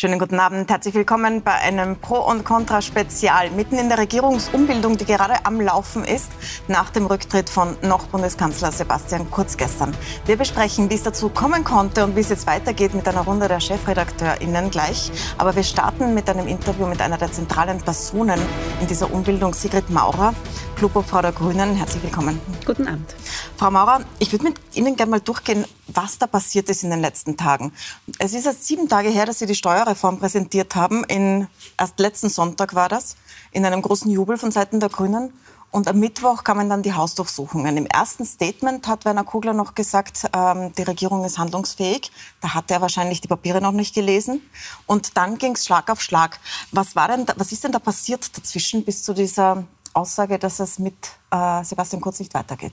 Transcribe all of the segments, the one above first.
Schönen guten Abend. Herzlich willkommen bei einem Pro- und Contra-Spezial mitten in der Regierungsumbildung, die gerade am Laufen ist, nach dem Rücktritt von noch Bundeskanzler Sebastian Kurz gestern. Wir besprechen, wie es dazu kommen konnte und wie es jetzt weitergeht mit einer Runde der ChefredakteurInnen gleich. Aber wir starten mit einem Interview mit einer der zentralen Personen in dieser Umbildung, Sigrid Maurer, Klubobfrau der Grünen. Herzlich willkommen. Guten Abend. Frau Maurer, ich würde mit Ihnen gerne mal durchgehen, was da passiert ist in den letzten Tagen. Es ist jetzt sieben Tage her, dass Sie die Steuerreform präsentiert haben. In, erst letzten Sonntag war das, in einem großen Jubel von Seiten der Grünen. Und am Mittwoch kamen dann die Hausdurchsuchungen. Im ersten Statement hat Werner Kugler noch gesagt, ähm, die Regierung ist handlungsfähig. Da hat er wahrscheinlich die Papiere noch nicht gelesen. Und dann ging es Schlag auf Schlag. Was, war denn da, was ist denn da passiert dazwischen bis zu dieser Aussage, dass es mit äh, Sebastian Kurz nicht weitergeht?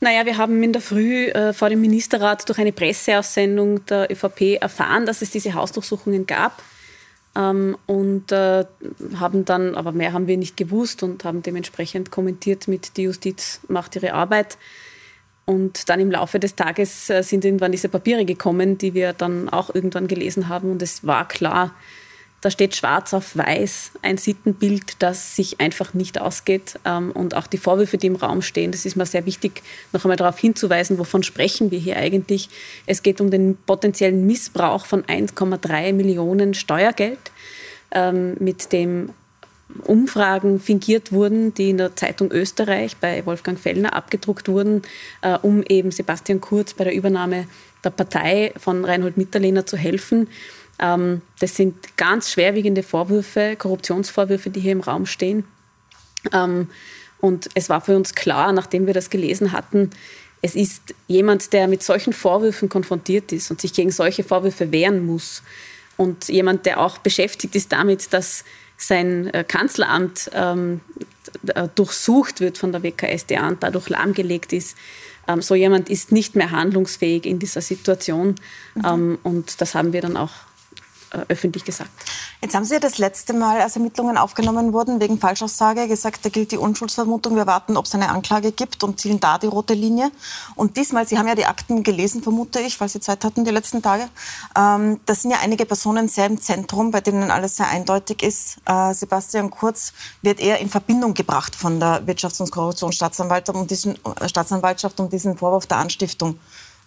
Naja, wir haben in der Früh äh, vor dem Ministerrat durch eine Presseaussendung der ÖVP erfahren, dass es diese Hausdurchsuchungen gab. Ähm, und äh, haben dann, aber mehr haben wir nicht gewusst und haben dementsprechend kommentiert mit, die Justiz macht ihre Arbeit. Und dann im Laufe des Tages äh, sind irgendwann diese Papiere gekommen, die wir dann auch irgendwann gelesen haben. Und es war klar, da steht schwarz auf weiß ein Sittenbild, das sich einfach nicht ausgeht. Ähm, und auch die Vorwürfe, die im Raum stehen, das ist mir sehr wichtig, noch einmal darauf hinzuweisen, wovon sprechen wir hier eigentlich. Es geht um den potenziellen Missbrauch von 1,3 Millionen Steuergeld, ähm, mit dem Umfragen fingiert wurden, die in der Zeitung Österreich bei Wolfgang Fellner abgedruckt wurden, äh, um eben Sebastian Kurz bei der Übernahme der Partei von Reinhold Mitterlehner zu helfen. Ähm, das sind ganz schwerwiegende Vorwürfe, Korruptionsvorwürfe, die hier im Raum stehen. Ähm, und es war für uns klar, nachdem wir das gelesen hatten, es ist jemand, der mit solchen Vorwürfen konfrontiert ist und sich gegen solche Vorwürfe wehren muss. Und jemand, der auch beschäftigt ist damit, dass sein äh, Kanzleramt ähm, äh, durchsucht wird von der WKSDA und dadurch lahmgelegt ist. So jemand ist nicht mehr handlungsfähig in dieser Situation. Mhm. Und das haben wir dann auch öffentlich gesagt. Jetzt haben Sie ja das letzte Mal, als Ermittlungen aufgenommen wurden, wegen Falschaussage gesagt, da gilt die Unschuldsvermutung. Wir warten, ob es eine Anklage gibt und zielen da die rote Linie. Und diesmal, Sie haben ja die Akten gelesen, vermute ich, weil Sie Zeit hatten die letzten Tage. Ähm, da sind ja einige Personen sehr im Zentrum, bei denen alles sehr eindeutig ist. Äh, Sebastian Kurz wird eher in Verbindung gebracht von der Wirtschafts- und Korruptionsstaatsanwaltschaft um diesen, äh, Staatsanwaltschaft um diesen Vorwurf der Anstiftung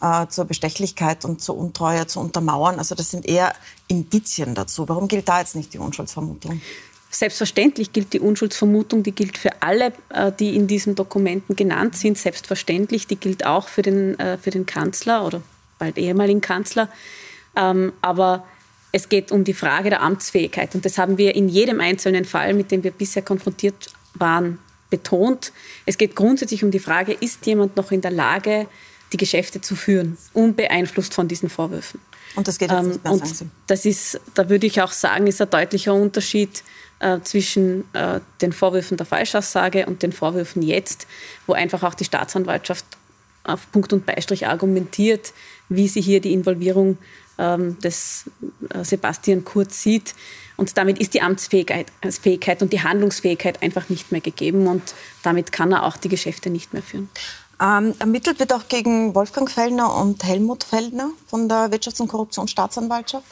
äh, zur Bestechlichkeit und zur Untreue zu untermauern. Also das sind eher Indizien dazu. Warum gilt da jetzt nicht die Unschuldsvermutung? Selbstverständlich gilt die Unschuldsvermutung, die gilt für alle, äh, die in diesen Dokumenten genannt sind. Selbstverständlich, die gilt auch für den, äh, für den Kanzler oder bald ehemaligen Kanzler. Ähm, aber es geht um die Frage der Amtsfähigkeit. Und das haben wir in jedem einzelnen Fall, mit dem wir bisher konfrontiert waren, betont. Es geht grundsätzlich um die Frage, ist jemand noch in der Lage, die Geschäfte zu führen, unbeeinflusst von diesen Vorwürfen. Und das geht jetzt nicht mehr, ähm, sagen Sie? Das ist, da würde ich auch sagen, ist ein deutlicher Unterschied äh, zwischen äh, den Vorwürfen der Falschaussage und den Vorwürfen jetzt, wo einfach auch die Staatsanwaltschaft auf Punkt und Beistrich argumentiert, wie sie hier die Involvierung ähm, des äh, Sebastian Kurz sieht. Und damit ist die Amtsfähigkeit Fähigkeit und die Handlungsfähigkeit einfach nicht mehr gegeben und damit kann er auch die Geschäfte nicht mehr führen. Ähm, ermittelt wird auch gegen Wolfgang Fellner und Helmut Fellner von der Wirtschafts- und Korruptionsstaatsanwaltschaft.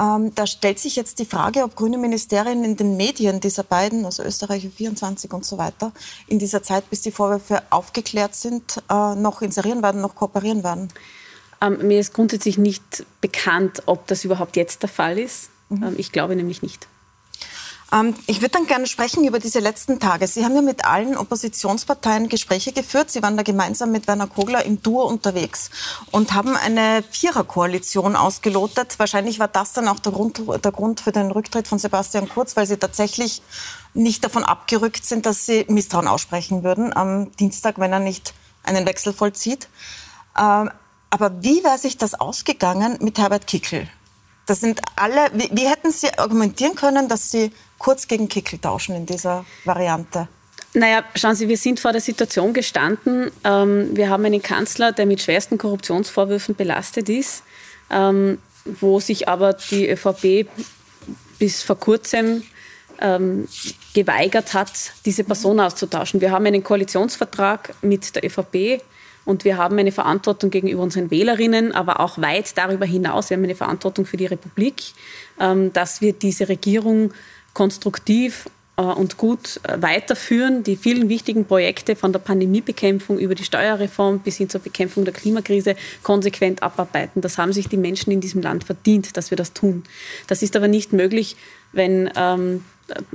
Ähm, da stellt sich jetzt die Frage, ob grüne Ministerien in den Medien dieser beiden, also Österreicher 24 und so weiter, in dieser Zeit, bis die Vorwürfe aufgeklärt sind, äh, noch inserieren werden, noch kooperieren werden. Ähm, mir ist grundsätzlich nicht bekannt, ob das überhaupt jetzt der Fall ist. Mhm. Ähm, ich glaube nämlich nicht. Ähm, ich würde dann gerne sprechen über diese letzten Tage. Sie haben ja mit allen Oppositionsparteien Gespräche geführt. Sie waren da gemeinsam mit Werner Kogler im Duo unterwegs und haben eine Viererkoalition ausgelotet. Wahrscheinlich war das dann auch der Grund, der Grund für den Rücktritt von Sebastian Kurz, weil Sie tatsächlich nicht davon abgerückt sind, dass Sie Misstrauen aussprechen würden am Dienstag, wenn er nicht einen Wechsel vollzieht. Ähm, aber wie wäre sich das ausgegangen mit Herbert Kickel? Das sind alle, wie, wie hätten Sie argumentieren können, dass Sie kurz gegen Kickel tauschen in dieser Variante? Naja, schauen Sie, wir sind vor der Situation gestanden. Ähm, wir haben einen Kanzler, der mit schwersten Korruptionsvorwürfen belastet ist, ähm, wo sich aber die ÖVP bis vor kurzem ähm, geweigert hat, diese Person auszutauschen. Wir haben einen Koalitionsvertrag mit der ÖVP Und wir haben eine Verantwortung gegenüber unseren Wählerinnen, aber auch weit darüber hinaus. Wir haben eine Verantwortung für die Republik, ähm, dass wir diese Regierung konstruktiv äh, und gut äh, weiterführen, die vielen wichtigen Projekte von der Pandemiebekämpfung über die Steuerreform bis hin zur Bekämpfung der Klimakrise konsequent abarbeiten. Das haben sich die Menschen in diesem Land verdient, dass wir das tun. Das ist aber nicht möglich, wenn ähm,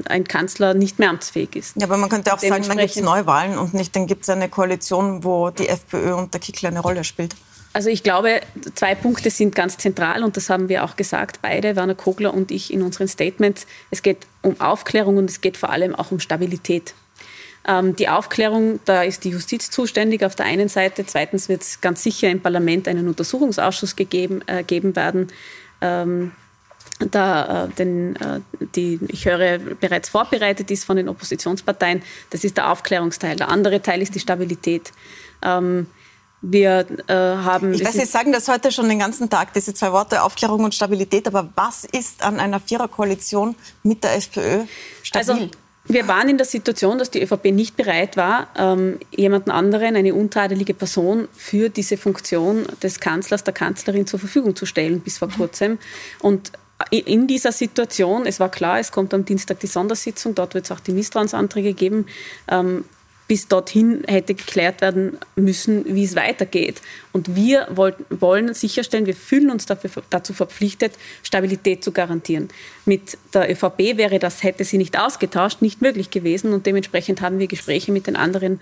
ein Kanzler nicht mehr amtsfähig ist. Ja, aber man könnte auch sagen, dann gibt es Neuwahlen und nicht, dann gibt es eine Koalition, wo die FPÖ und der Kickl eine Rolle spielt. Also ich glaube, zwei Punkte sind ganz zentral und das haben wir auch gesagt, beide, Werner Kogler und ich in unseren Statements. Es geht um Aufklärung und es geht vor allem auch um Stabilität. Ähm, die Aufklärung, da ist die Justiz zuständig auf der einen Seite. Zweitens wird es ganz sicher im Parlament einen Untersuchungsausschuss gegeben, äh, geben werden. Ähm, da äh, den, äh, die, ich höre, bereits vorbereitet ist von den Oppositionsparteien. Das ist der Aufklärungsteil. Der andere Teil ist die Stabilität. Ähm, wir äh, haben. Ich weiß, Sie sagen das heute schon den ganzen Tag, diese zwei Worte Aufklärung und Stabilität. Aber was ist an einer Viererkoalition mit der FPÖ stabil? Also, wir waren in der Situation, dass die ÖVP nicht bereit war, ähm, jemanden anderen, eine untadelige Person, für diese Funktion des Kanzlers, der Kanzlerin zur Verfügung zu stellen bis vor kurzem. Und in dieser Situation, es war klar, es kommt am Dienstag die Sondersitzung, dort wird es auch die Misstrauensanträge geben, ähm, bis dorthin hätte geklärt werden müssen, wie es weitergeht. Und wir wollen sicherstellen, wir fühlen uns dafür, dazu verpflichtet, Stabilität zu garantieren. Mit der ÖVP wäre das, hätte sie nicht ausgetauscht, nicht möglich gewesen. Und dementsprechend haben wir Gespräche mit den anderen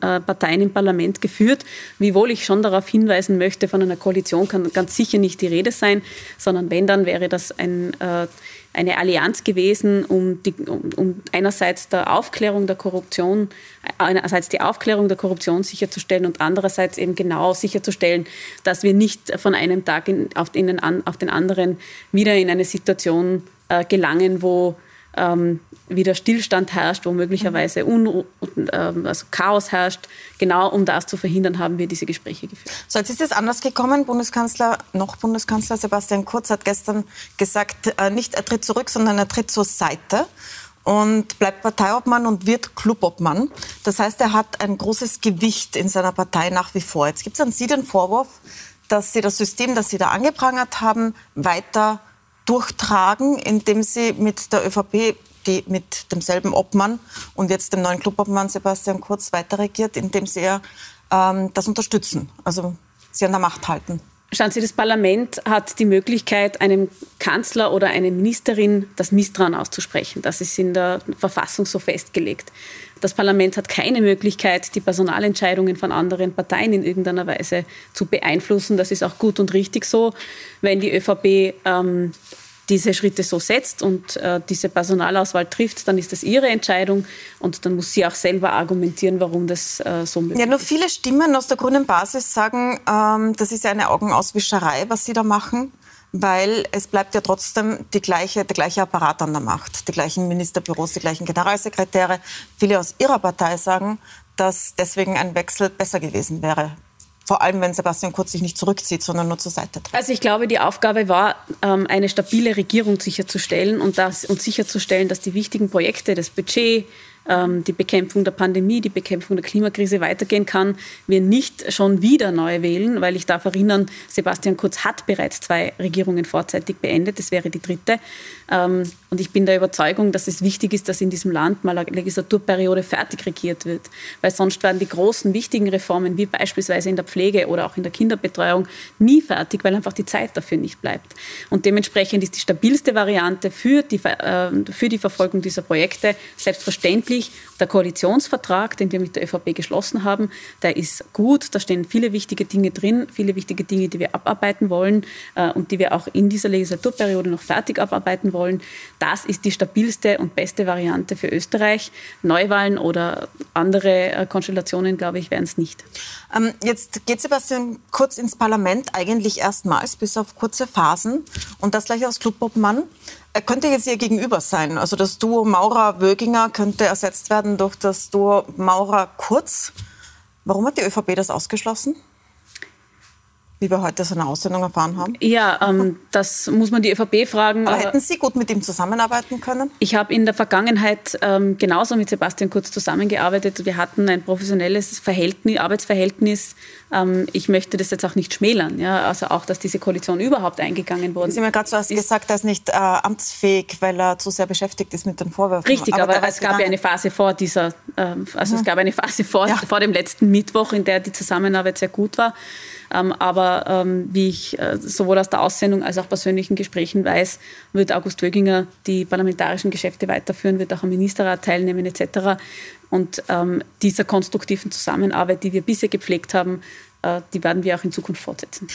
äh, Parteien im Parlament geführt. Wiewohl ich schon darauf hinweisen möchte, von einer Koalition kann ganz sicher nicht die Rede sein, sondern wenn, dann wäre das ein äh, eine Allianz gewesen, um, die, um, um, einerseits der Aufklärung der Korruption, einerseits die Aufklärung der Korruption sicherzustellen und andererseits eben genau sicherzustellen, dass wir nicht von einem Tag in, auf, den, auf, den, anderen wieder in eine Situation äh, gelangen, wo ähm, wieder Stillstand herrscht, wo möglicherweise Unru ähm, also Chaos herrscht. Genau um das zu verhindern, haben wir diese Gespräche geführt. So, jetzt ist es anders gekommen. Bundeskanzler, noch Bundeskanzler Sebastian Kurz hat gestern gesagt, äh, nicht er tritt zurück, sondern er tritt zur Seite und bleibt Parteiobmann und wird Clubobmann. Das heißt, er hat ein großes Gewicht in seiner Partei nach wie vor. Jetzt gibt es an Sie den Vorwurf, dass Sie das System, das Sie da angeprangert haben, weiter durchtragen, indem sie mit der ÖVP, die mit demselben Obmann und jetzt dem neuen Clubobmann Sebastian Kurz weiterregiert, indem sie ähm, das unterstützen, also sie an der Macht halten. Schauen Sie, das Parlament hat die Möglichkeit, einem Kanzler oder einer Ministerin das Misstrauen auszusprechen. Das ist in der Verfassung so festgelegt. Das Parlament hat keine Möglichkeit, die Personalentscheidungen von anderen Parteien in irgendeiner Weise zu beeinflussen. Das ist auch gut und richtig so. Wenn die ÖVP ähm, diese Schritte so setzt und äh, diese Personalauswahl trifft, dann ist das ihre Entscheidung und dann muss sie auch selber argumentieren, warum das äh, so möglich ist. Ja, nur viele Stimmen aus der grünen Basis sagen, ähm, das ist eine Augenauswischerei, was sie da machen, weil es bleibt ja trotzdem die gleiche, der gleiche Apparat an der Macht, die gleichen Ministerbüros, die gleichen Generalsekretäre. Viele aus ihrer Partei sagen, dass deswegen ein Wechsel besser gewesen wäre vor allem, wenn Sebastian Kurz sich nicht zurückzieht, sondern nur zur Seite tritt. Also ich glaube, die Aufgabe war, ähm, eine stabile Regierung sicherzustellen und, das, und sicherzustellen, dass die wichtigen Projekte, das Budget, die Bekämpfung der Pandemie, die Bekämpfung der Klimakrise weitergehen kann, wir nicht schon wieder neu wählen, weil ich darf erinnern, Sebastian Kurz hat bereits zwei Regierungen vorzeitig beendet, das wäre die dritte. Ähm, und ich bin der Überzeugung, dass es wichtig ist, dass in diesem Land mal eine Legislaturperiode fertig regiert wird, weil sonst werden die großen, wichtigen Reformen, wie beispielsweise in der Pflege oder auch in der Kinderbetreuung, nie fertig, weil einfach die Zeit dafür nicht bleibt. Und dementsprechend ist die stabilste Variante für die, äh, für die Verfolgung dieser Projekte selbstverständlich der Koalitionsvertrag, den wir mit der ÖVP geschlossen haben. Der ist gut, da stehen viele wichtige Dinge drin, viele wichtige Dinge, die wir abarbeiten wollen äh, und die wir auch in dieser Legislaturperiode noch fertig abarbeiten wollen. Das ist die stabilste und beste Variante für Österreich. Neuwahlen oder andere äh, Konstellationen, glaube ich, wären es nicht. Ähm, jetzt geht Sebastian kurz ins Parlament, eigentlich erstmals, bis auf kurze Phasen. Und das gleich als Clubobmann. Er könnte jetzt ihr gegenüber sein. Also das Duo Maurer-Wöginger könnte ersetzt werden durch das Duo Maurer-Kurz. Warum hat die ÖVP das ausgeschlossen? Wie wir heute so eine Aussendung erfahren haben? Ja, ähm, das muss man die ÖVP fragen. Aber hätten Sie gut mit ihm zusammenarbeiten können? Ich habe in der Vergangenheit ähm, genauso mit Sebastian Kurz zusammengearbeitet. Wir hatten ein professionelles Verhältnis, Arbeitsverhältnis Ähm, ich möchte das jetzt auch nicht schmälern. Ja? Also auch, dass diese Koalition überhaupt eingegangen wurde. Sie haben ja gerade zuerst gesagt, er ist nicht äh, amtsfähig, weil er zu sehr beschäftigt ist mit den Vorwürfen. Richtig, aber, aber es gab ja eine Phase vor dieser, äh, also mhm. es gab eine Phase vor, ja. vor dem letzten Mittwoch, in der die Zusammenarbeit sehr gut war. Ähm, aber ähm, wie ich äh, sowohl aus der Aussendung als auch persönlichen Gesprächen weiß, wird August Wöginger die parlamentarischen Geschäfte weiterführen, wird auch am Ministerrat teilnehmen etc. Und ähm, dieser konstruktiven Zusammenarbeit, die wir bisher gepflegt haben, äh, die werden wir auch in Zukunft fortsetzen.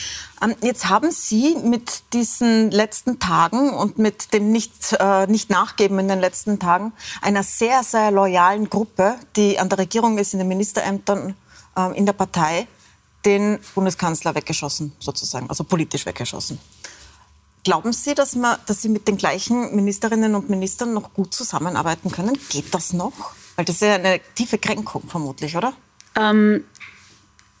Jetzt haben Sie mit diesen letzten Tagen und mit dem nicht, äh, nicht Nachgeben in den letzten Tagen einer sehr, sehr loyalen Gruppe, die an der Regierung ist, in den Ministerämtern, äh, in der Partei, den Bundeskanzler weggeschossen, sozusagen, also politisch weggeschossen. Glauben Sie, dass, man, dass Sie mit den gleichen Ministerinnen und Ministern noch gut zusammenarbeiten können? Geht das noch? Weil das ist ja eine tiefe Kränkung vermutlich, oder? Ähm,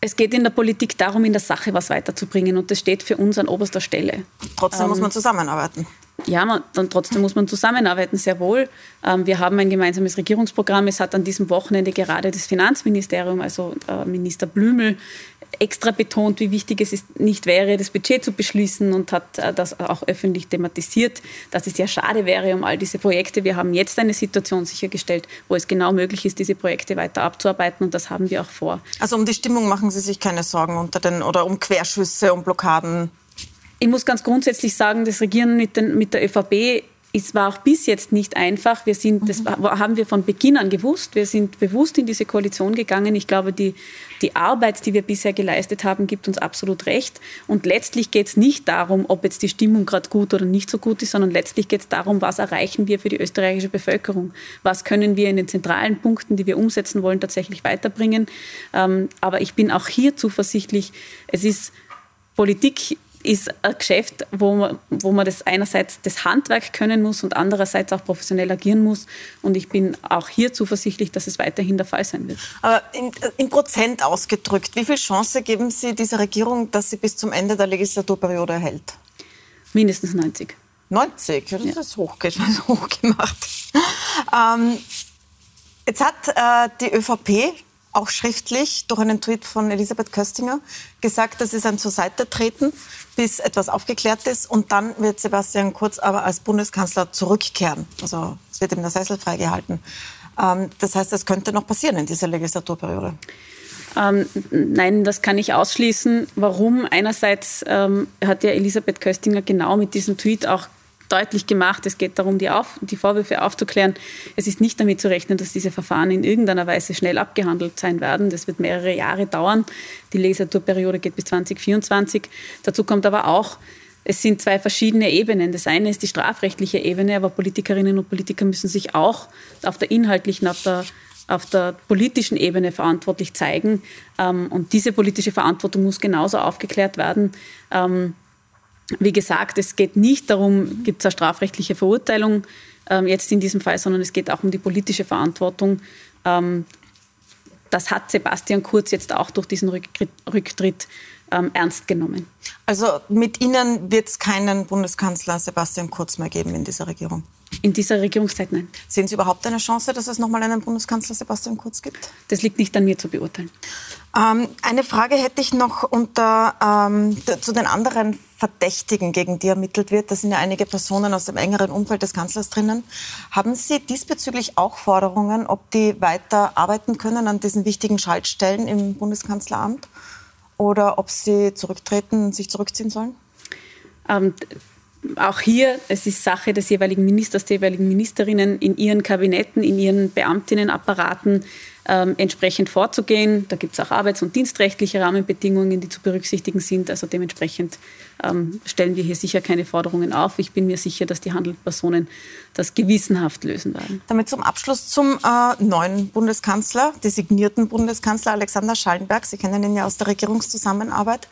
es geht in der Politik darum, in der Sache was weiterzubringen und das steht für uns an oberster Stelle. Trotzdem ähm, muss man zusammenarbeiten. Ja, man, dann trotzdem muss man zusammenarbeiten, sehr wohl. Ähm, wir haben ein gemeinsames Regierungsprogramm. Es hat an diesem Wochenende gerade das Finanzministerium, also äh, Minister Blümel, extra betont, wie wichtig es ist, nicht wäre, das Budget zu beschließen und hat äh, das auch öffentlich thematisiert, dass es ja schade wäre um all diese Projekte. Wir haben jetzt eine Situation sichergestellt, wo es genau möglich ist, diese Projekte weiter abzuarbeiten und das haben wir auch vor. Also um die Stimmung machen Sie sich keine Sorgen unter den oder um Querschüsse, um Blockaden? Ich muss ganz grundsätzlich sagen, das Regieren mit, den, mit der ÖVP es war auch bis jetzt nicht einfach. Wir sind, das mhm. haben wir von Beginn an gewusst. Wir sind bewusst in diese Koalition gegangen. Ich glaube, die, die Arbeit, die wir bisher geleistet haben, gibt uns absolut recht. Und letztlich geht es nicht darum, ob jetzt die Stimmung gerade gut oder nicht so gut ist, sondern letztlich geht es darum, was erreichen wir für die österreichische Bevölkerung? Was können wir in den zentralen Punkten, die wir umsetzen wollen, tatsächlich weiterbringen? Ähm, aber ich bin auch hier zuversichtlich. Es ist Politik ist ein Geschäft, wo man, wo man das einerseits das Handwerk können muss und andererseits auch professionell agieren muss. Und ich bin auch hier zuversichtlich, dass es weiterhin der Fall sein wird. Aber in, in Prozent ausgedrückt, wie viel Chance geben Sie dieser Regierung, dass sie bis zum Ende der Legislaturperiode erhält? Mindestens 90. 90? Das ja. ist hoch, hoch gemacht. Ähm, jetzt hat äh, die ÖVP auch schriftlich durch einen Tweet von Elisabeth Köstinger gesagt, das ist ein zur Seite treten, bis etwas aufgeklärt ist. Und dann wird Sebastian Kurz aber als Bundeskanzler zurückkehren. Also es wird ihm der Sessel freigehalten. Ähm, das heißt, es könnte noch passieren in dieser Legislaturperiode. Ähm, nein, das kann ich ausschließen. Warum? Einerseits ähm, hat ja Elisabeth Köstinger genau mit diesem Tweet auch deutlich gemacht, es geht darum, die, Auf, die Vorwürfe aufzuklären. Es ist nicht damit zu rechnen, dass diese Verfahren in irgendeiner Weise schnell abgehandelt sein werden. Das wird mehrere Jahre dauern. Die Legislaturperiode geht bis 2024. Dazu kommt aber auch, es sind zwei verschiedene Ebenen. Das eine ist die strafrechtliche Ebene, aber Politikerinnen und Politiker müssen sich auch auf der inhaltlichen, auf der auf der politischen Ebene verantwortlich zeigen. Ähm, und diese politische Verantwortung muss genauso aufgeklärt werden. Wie gesagt, es geht nicht darum, gibt es eine strafrechtliche Verurteilung ähm, jetzt in diesem Fall, sondern es geht auch um die politische Verantwortung. Ähm, das hat Sebastian Kurz jetzt auch durch diesen Rücktritt ähm, ernst genommen. Also mit Ihnen wird es keinen Bundeskanzler Sebastian Kurz mehr geben in dieser Regierung? In dieser Regierungszeit nein. Sehen Sie überhaupt eine Chance, dass es nochmal einen Bundeskanzler Sebastian Kurz gibt? Das liegt nicht an mir zu beurteilen. Ähm, eine Frage hätte ich noch unter, ähm, zu den anderen Verdächtigen, gegen die ermittelt wird. Da sind ja einige Personen aus dem engeren Umfeld des Kanzlers drinnen. Haben Sie diesbezüglich auch Forderungen, ob die weiter arbeiten können an diesen wichtigen Schaltstellen im Bundeskanzleramt? Oder ob sie zurücktreten sich zurückziehen sollen? Ähm, auch hier, es ist Sache des jeweiligen Ministers, der jeweiligen Ministerinnen in ihren Kabinetten, in ihren Beamtinnenapparaten ähm, entsprechend vorzugehen. Da gibt es auch arbeits- und dienstrechtliche Rahmenbedingungen, die zu berücksichtigen sind. Also dementsprechend ähm, stellen wir hier sicher keine Forderungen auf. Ich bin mir sicher, dass die Handelspersonen das gewissenhaft lösen werden. Damit zum Abschluss zum äh, neuen Bundeskanzler, designierten Bundeskanzler Alexander Schallenberg. Sie kennen ihn ja aus der Regierungszusammenarbeit.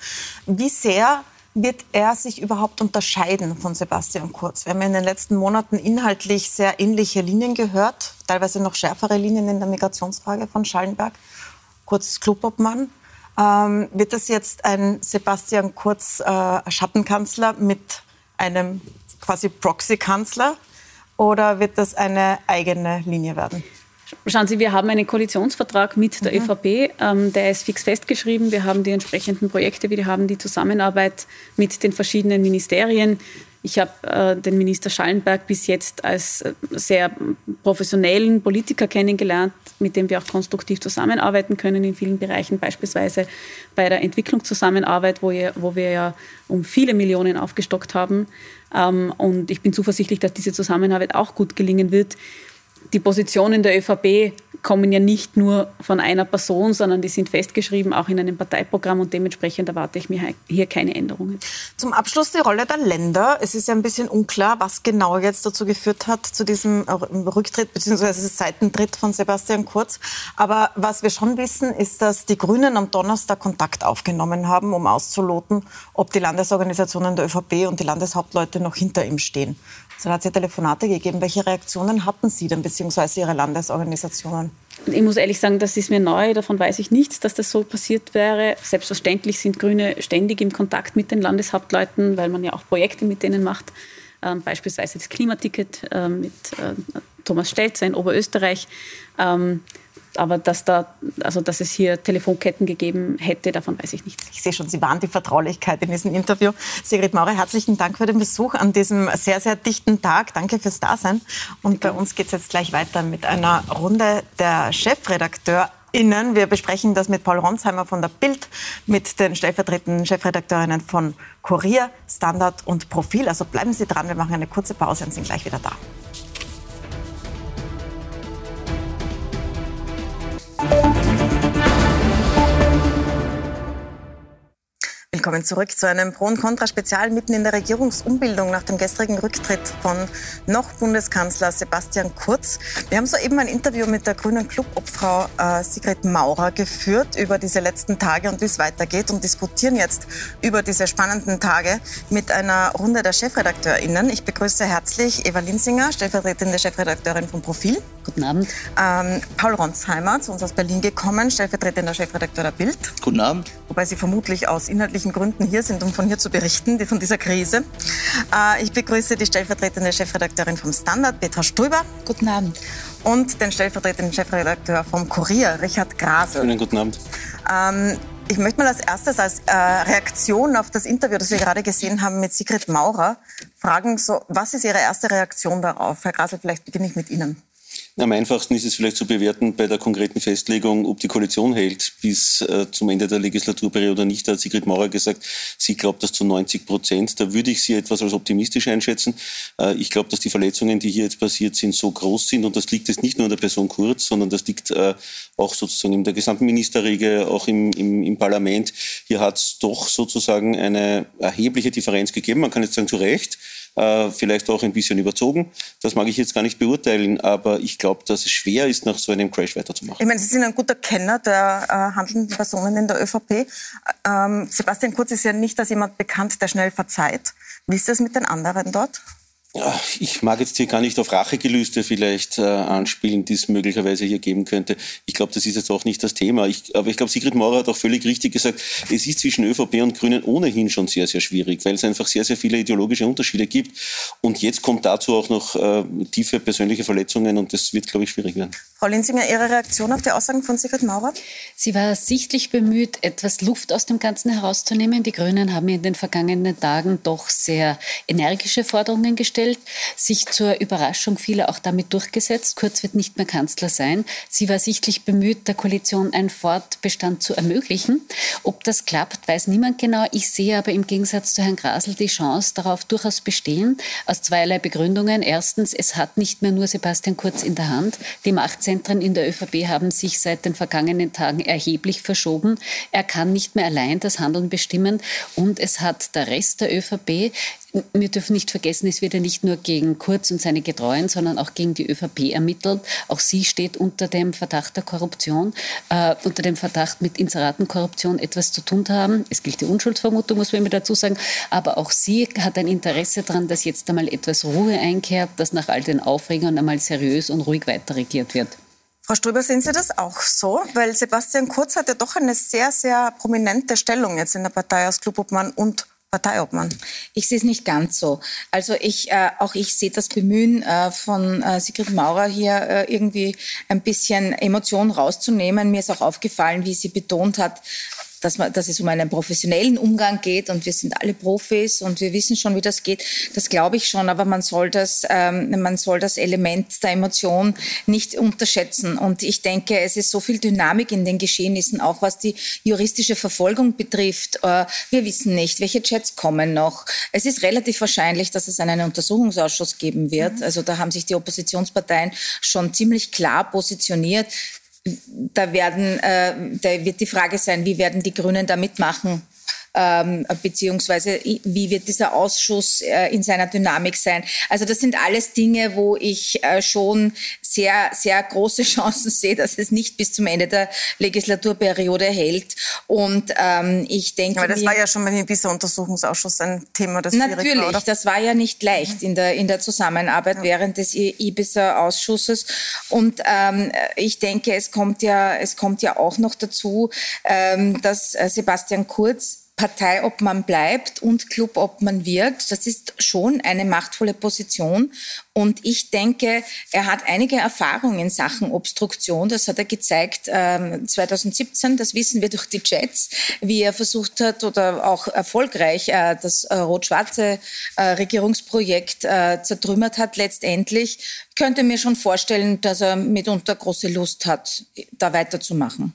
Wie sehr wird er sich überhaupt unterscheiden von Sebastian Kurz? Wir haben in den letzten Monaten inhaltlich sehr ähnliche Linien gehört, teilweise noch schärfere Linien in der Migrationsfrage von Schallenberg. Kurz Klubobmann. Ähm, wird das jetzt ein Sebastian Kurz äh, Schattenkanzler mit einem quasi Proxy-Kanzler oder wird das eine eigene Linie werden? Schauen Sie, wir haben einen Koalitionsvertrag mit der mhm. ÖVP, ähm, der ist fix festgeschrieben. Wir haben die entsprechenden Projekte, wir haben die Zusammenarbeit mit den verschiedenen Ministerien. Ich habe äh, den Minister Schallenberg bis jetzt als äh, sehr professionellen Politiker kennengelernt, mit dem wir auch konstruktiv zusammenarbeiten können in vielen Bereichen, beispielsweise bei der Entwicklungszusammenarbeit, wo, ihr, wo wir ja um viele Millionen aufgestockt haben. Ähm, und ich bin zuversichtlich, dass diese Zusammenarbeit auch gut gelingen wird die Positionen der ÖVP kommen ja nicht nur von einer Person, sondern die sind festgeschrieben, auch in einem Parteiprogramm und dementsprechend erwarte ich mir hier keine Änderungen. Zum Abschluss die Rolle der Länder. Es ist ja ein bisschen unklar, was genau jetzt dazu geführt hat, zu diesem Rücktritt bzw. Seitentritt von Sebastian Kurz. Aber was wir schon wissen, ist, dass die Grünen am Donnerstag Kontakt aufgenommen haben, um auszuloten, ob die Landesorganisationen der ÖVP und die Landeshauptleute noch hinter ihm stehen. So hat es ja Telefonate gegeben. Welche Reaktionen hatten Sie denn, beziehungsweise Ihre Landesorganisationen? Ich muss ehrlich sagen, das ist mir neu. Davon weiß ich nichts, dass das so passiert wäre. Selbstverständlich sind Grüne ständig im Kontakt mit den Landeshauptleuten, weil man ja auch Projekte mit denen macht. Ähm, beispielsweise das Klimaticket äh, mit äh, Thomas Stelzer in Oberösterreich. Ähm, aber dass, da, also dass es hier Telefonketten gegeben hätte, davon weiß ich nichts. Ich sehe schon, Sie waren die Vertraulichkeit in diesem Interview. Sigrid Maurer, herzlichen Dank für den Besuch an diesem sehr, sehr dichten Tag. Danke fürs Dasein. Und bei uns geht es jetzt gleich weiter mit einer Runde der Chefredakteur Innen. Wir besprechen das mit Paul Ronsheimer von der Bild, mit den stellvertretenden Chefredakteurinnen von Kurier, Standard und Profil. Also bleiben Sie dran, wir machen eine kurze Pause und sind gleich wieder da. Willkommen zurück zu einem Pro- und Contra-Spezial mitten in der Regierungsumbildung nach dem gestrigen Rücktritt von noch Bundeskanzler Sebastian Kurz. Wir haben soeben ein Interview mit der grünen Clubobfrau äh, Sigrid Maurer geführt über diese letzten Tage und wie es weitergeht und diskutieren jetzt über diese spannenden Tage mit einer Runde der ChefredakteurInnen. Ich begrüße herzlich Eva Linsinger, stellvertretende Chefredakteurin von Profil. Guten Abend. Ähm, Paul Ronsheimer, zu uns aus Berlin gekommen, stellvertretender Chefredakteur der Bild. Guten Abend. Wobei Sie vermutlich aus inhaltlichen Gründen hier sind, um von hier zu berichten, von dieser Krise. Äh, ich begrüße die stellvertretende Chefredakteurin vom Standard, Petra Strüber. Guten Abend. Und den stellvertretenden Chefredakteur vom Kurier, Richard Grasel. Schönen guten Abend. Ähm, ich möchte mal als erstes als äh, Reaktion auf das Interview, das wir gerade gesehen haben mit Sigrid Maurer, fragen, so, was ist Ihre erste Reaktion darauf? Herr Grasel, vielleicht beginne ich mit Ihnen. Am einfachsten ist es vielleicht zu bewerten bei der konkreten Festlegung, ob die Koalition hält bis äh, zum Ende der Legislaturperiode nicht. Da hat Sigrid Maurer gesagt, sie glaubt das zu 90 Prozent. Da würde ich sie etwas als optimistisch einschätzen. Äh, ich glaube, dass die Verletzungen, die hier jetzt passiert sind, so groß sind. Und das liegt jetzt nicht nur an der Person Kurz, sondern das liegt äh, auch sozusagen in der gesamten Ministerriege, auch im, im, im Parlament. Hier hat es doch sozusagen eine erhebliche Differenz gegeben. Man kann jetzt sagen, zu Recht äh, vielleicht auch ein bisschen überzogen. Das mag ich jetzt gar nicht beurteilen, aber ich glaube, dass es schwer ist, nach so einem Crash weiterzumachen. Ich meine, Sie sind ein guter Kenner der äh, handelnden Personen in der ÖVP. Ähm, Sebastian Kurz ist ja nicht als jemand bekannt, der schnell verzeiht. Wie ist das mit den anderen dort? Ich mag jetzt hier gar nicht auf Rachegelüste vielleicht äh, anspielen, die es möglicherweise hier geben könnte. Ich glaube, das ist jetzt auch nicht das Thema. Ich, aber ich glaube, Sigrid Maurer hat auch völlig richtig gesagt, es ist zwischen ÖVP und Grünen ohnehin schon sehr, sehr schwierig, weil es einfach sehr, sehr viele ideologische Unterschiede gibt. Und jetzt kommt dazu auch noch äh, tiefe persönliche Verletzungen und das wird, glaube ich, schwierig werden. Frau Linsinger, Ihre Reaktion auf die Aussagen von Sigrid Maurer? Sie war sichtlich bemüht, etwas Luft aus dem Ganzen herauszunehmen. Die Grünen haben in den vergangenen Tagen doch sehr energische Forderungen gestellt, sich zur Überraschung vieler auch damit durchgesetzt. Kurz wird nicht mehr Kanzler sein. Sie war sichtlich bemüht, der Koalition einen Fortbestand zu ermöglichen. Ob das klappt, weiß niemand genau. Ich sehe aber im Gegensatz zu Herrn Grasel die Chance darauf durchaus bestehen, aus zweierlei Begründungen. Erstens, es hat nicht mehr nur Sebastian Kurz in der Hand. Die Macht Machtzentren in der ÖVP haben sich seit den vergangenen Tagen erheblich verschoben. Er kann nicht mehr allein das Handeln bestimmen und es hat der Rest der ÖVP wir dürfen nicht vergessen, es wird ja nicht nur gegen Kurz und seine Getreuen, sondern auch gegen die ÖVP ermittelt. Auch sie steht unter dem Verdacht der Korruption, äh, unter dem Verdacht, mit Inseratenkorruption etwas zu tun zu haben. Es gilt die Unschuldsvermutung, muss man immer dazu sagen. Aber auch sie hat ein Interesse daran, dass jetzt einmal etwas Ruhe einkehrt, dass nach all den Aufregern einmal seriös und ruhig weiterregiert wird. Frau Ströber, sehen Sie das auch so? Weil Sebastian Kurz hat ja doch eine sehr, sehr prominente Stellung jetzt in der Partei als Clubobmann und Parteiobmann? Ich sehe es nicht ganz so. Also ich, äh, auch ich sehe das Bemühen äh, von äh, Sigrid Maurer hier äh, irgendwie ein bisschen Emotionen rauszunehmen. Mir ist auch aufgefallen, wie sie betont hat, dass, man, dass es um einen professionellen Umgang geht und wir sind alle Profis und wir wissen schon, wie das geht. Das glaube ich schon, aber man soll das, ähm, man soll das Element der Emotion nicht unterschätzen. Und ich denke, es ist so viel Dynamik in den Geschehnissen, auch was die juristische Verfolgung betrifft. Äh, wir wissen nicht, welche Chats kommen noch. Es ist relativ wahrscheinlich, dass es einen Untersuchungsausschuss geben wird. Mhm. Also da haben sich die Oppositionsparteien schon ziemlich klar positioniert da werden, äh, da wird die Frage sein, wie werden die Grünen da mitmachen? Ähm, beziehungsweise wie wird dieser Ausschuss äh, in seiner Dynamik sein. Also das sind alles Dinge, wo ich äh, schon sehr, sehr große Chancen sehe, dass es nicht bis zum Ende der Legislaturperiode hält. Und ähm, ich denke. Aber das war ja schon mal in dieser Untersuchungsausschuss ein Thema, das Natürlich, war, das war ja nicht leicht in der, in der Zusammenarbeit ja. während des Ibiza-Ausschusses. Und ähm, ich denke, es kommt ja, es kommt ja auch noch dazu, ähm, dass äh, Sebastian Kurz Parteiobmann bleibt und Clubobmann wird. Das ist schon eine machtvolle Position. Und ich denke, er hat einige Erfahrungen in Sachen Obstruktion. Das hat er gezeigt ähm, 2017. Das wissen wir durch die Chats, wie er versucht hat oder auch erfolgreich äh, das äh, rot-schwarze äh, Regierungsprojekt äh, zertrümmert hat letztendlich. Ich könnte mir schon vorstellen, dass er mitunter große Lust hat, da weiterzumachen.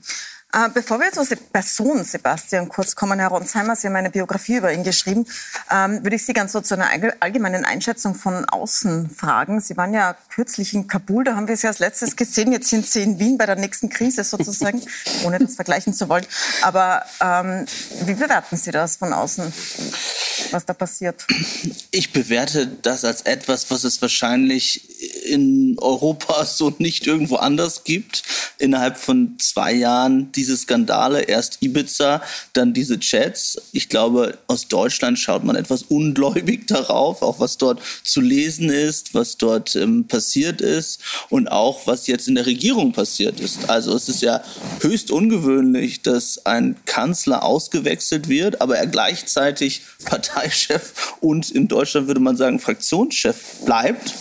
Äh, bevor wir zur Person Sebastian Kurz kommen, Herr Ronsheimer, Sie haben eine Biografie über ihn geschrieben, ähm, würde ich Sie ganz so zu einer allgemeinen Einschätzung von außen fragen. Sie waren ja kürzlich in Kabul, da haben wir Sie als letztes gesehen. Jetzt sind Sie in Wien bei der nächsten Krise sozusagen, ohne das vergleichen zu wollen. Aber ähm, wie bewerten Sie das von außen, was da passiert? Ich bewerte das als etwas, was es wahrscheinlich in Europa so nicht irgendwo anders gibt. Innerhalb von zwei Jahren die diese Skandale, erst Ibiza, dann diese Chats. Ich glaube, aus Deutschland schaut man etwas ungläubig darauf, auch was dort zu lesen ist, was dort ähm, passiert ist und auch was jetzt in der Regierung passiert ist. Also es ist ja höchst ungewöhnlich, dass ein Kanzler ausgewechselt wird, aber er gleichzeitig Parteichef und in Deutschland würde man sagen Fraktionschef bleibt.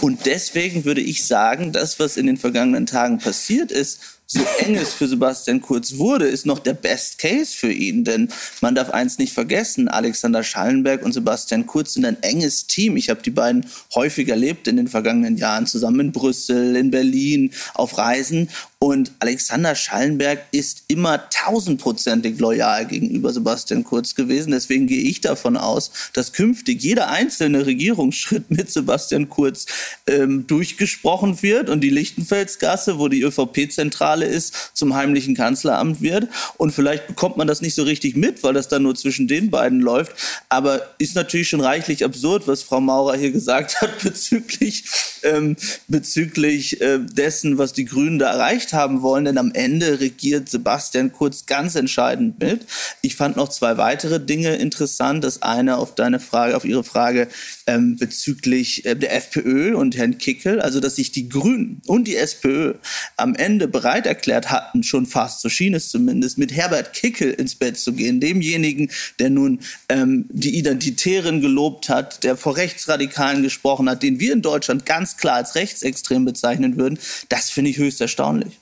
Und deswegen würde ich sagen, das, was in den vergangenen Tagen passiert ist, so eng es für Sebastian Kurz wurde, ist noch der Best Case für ihn. Denn man darf eins nicht vergessen, Alexander Schallenberg und Sebastian Kurz sind ein enges Team. Ich habe die beiden häufig erlebt in den vergangenen Jahren, zusammen in Brüssel, in Berlin, auf Reisen. Und Alexander Schallenberg ist immer tausendprozentig loyal gegenüber Sebastian Kurz gewesen. Deswegen gehe ich davon aus, dass künftig jeder einzelne Regierungsschritt mit Sebastian Kurz ähm, durchgesprochen wird und die Lichtenfelsgasse, wo die ÖVP-Zentrale ist, zum heimlichen Kanzleramt wird. Und vielleicht bekommt man das nicht so richtig mit, weil das dann nur zwischen den beiden läuft. Aber ist natürlich schon reichlich absurd, was Frau Maurer hier gesagt hat bezüglich, ähm, bezüglich äh, dessen, was die Grünen da erreicht erreicht haben wollen, denn am Ende regiert Sebastian Kurz ganz entscheidend mit. Ich fand noch zwei weitere Dinge interessant. Das eine auf deine Frage, auf Ihre Frage ähm, bezüglich äh, der FPÖ und Herrn Kickel, also dass sich die Grünen und die SPÖ am Ende bereit erklärt hatten, schon fast, so schien es zumindest, mit Herbert Kickel ins Bett zu gehen, demjenigen, der nun ähm, die Identitären gelobt hat, der vor Rechtsradikalen gesprochen hat, den wir in Deutschland ganz klar als rechtsextrem bezeichnen würden, das finde ich höchst erstaunlich.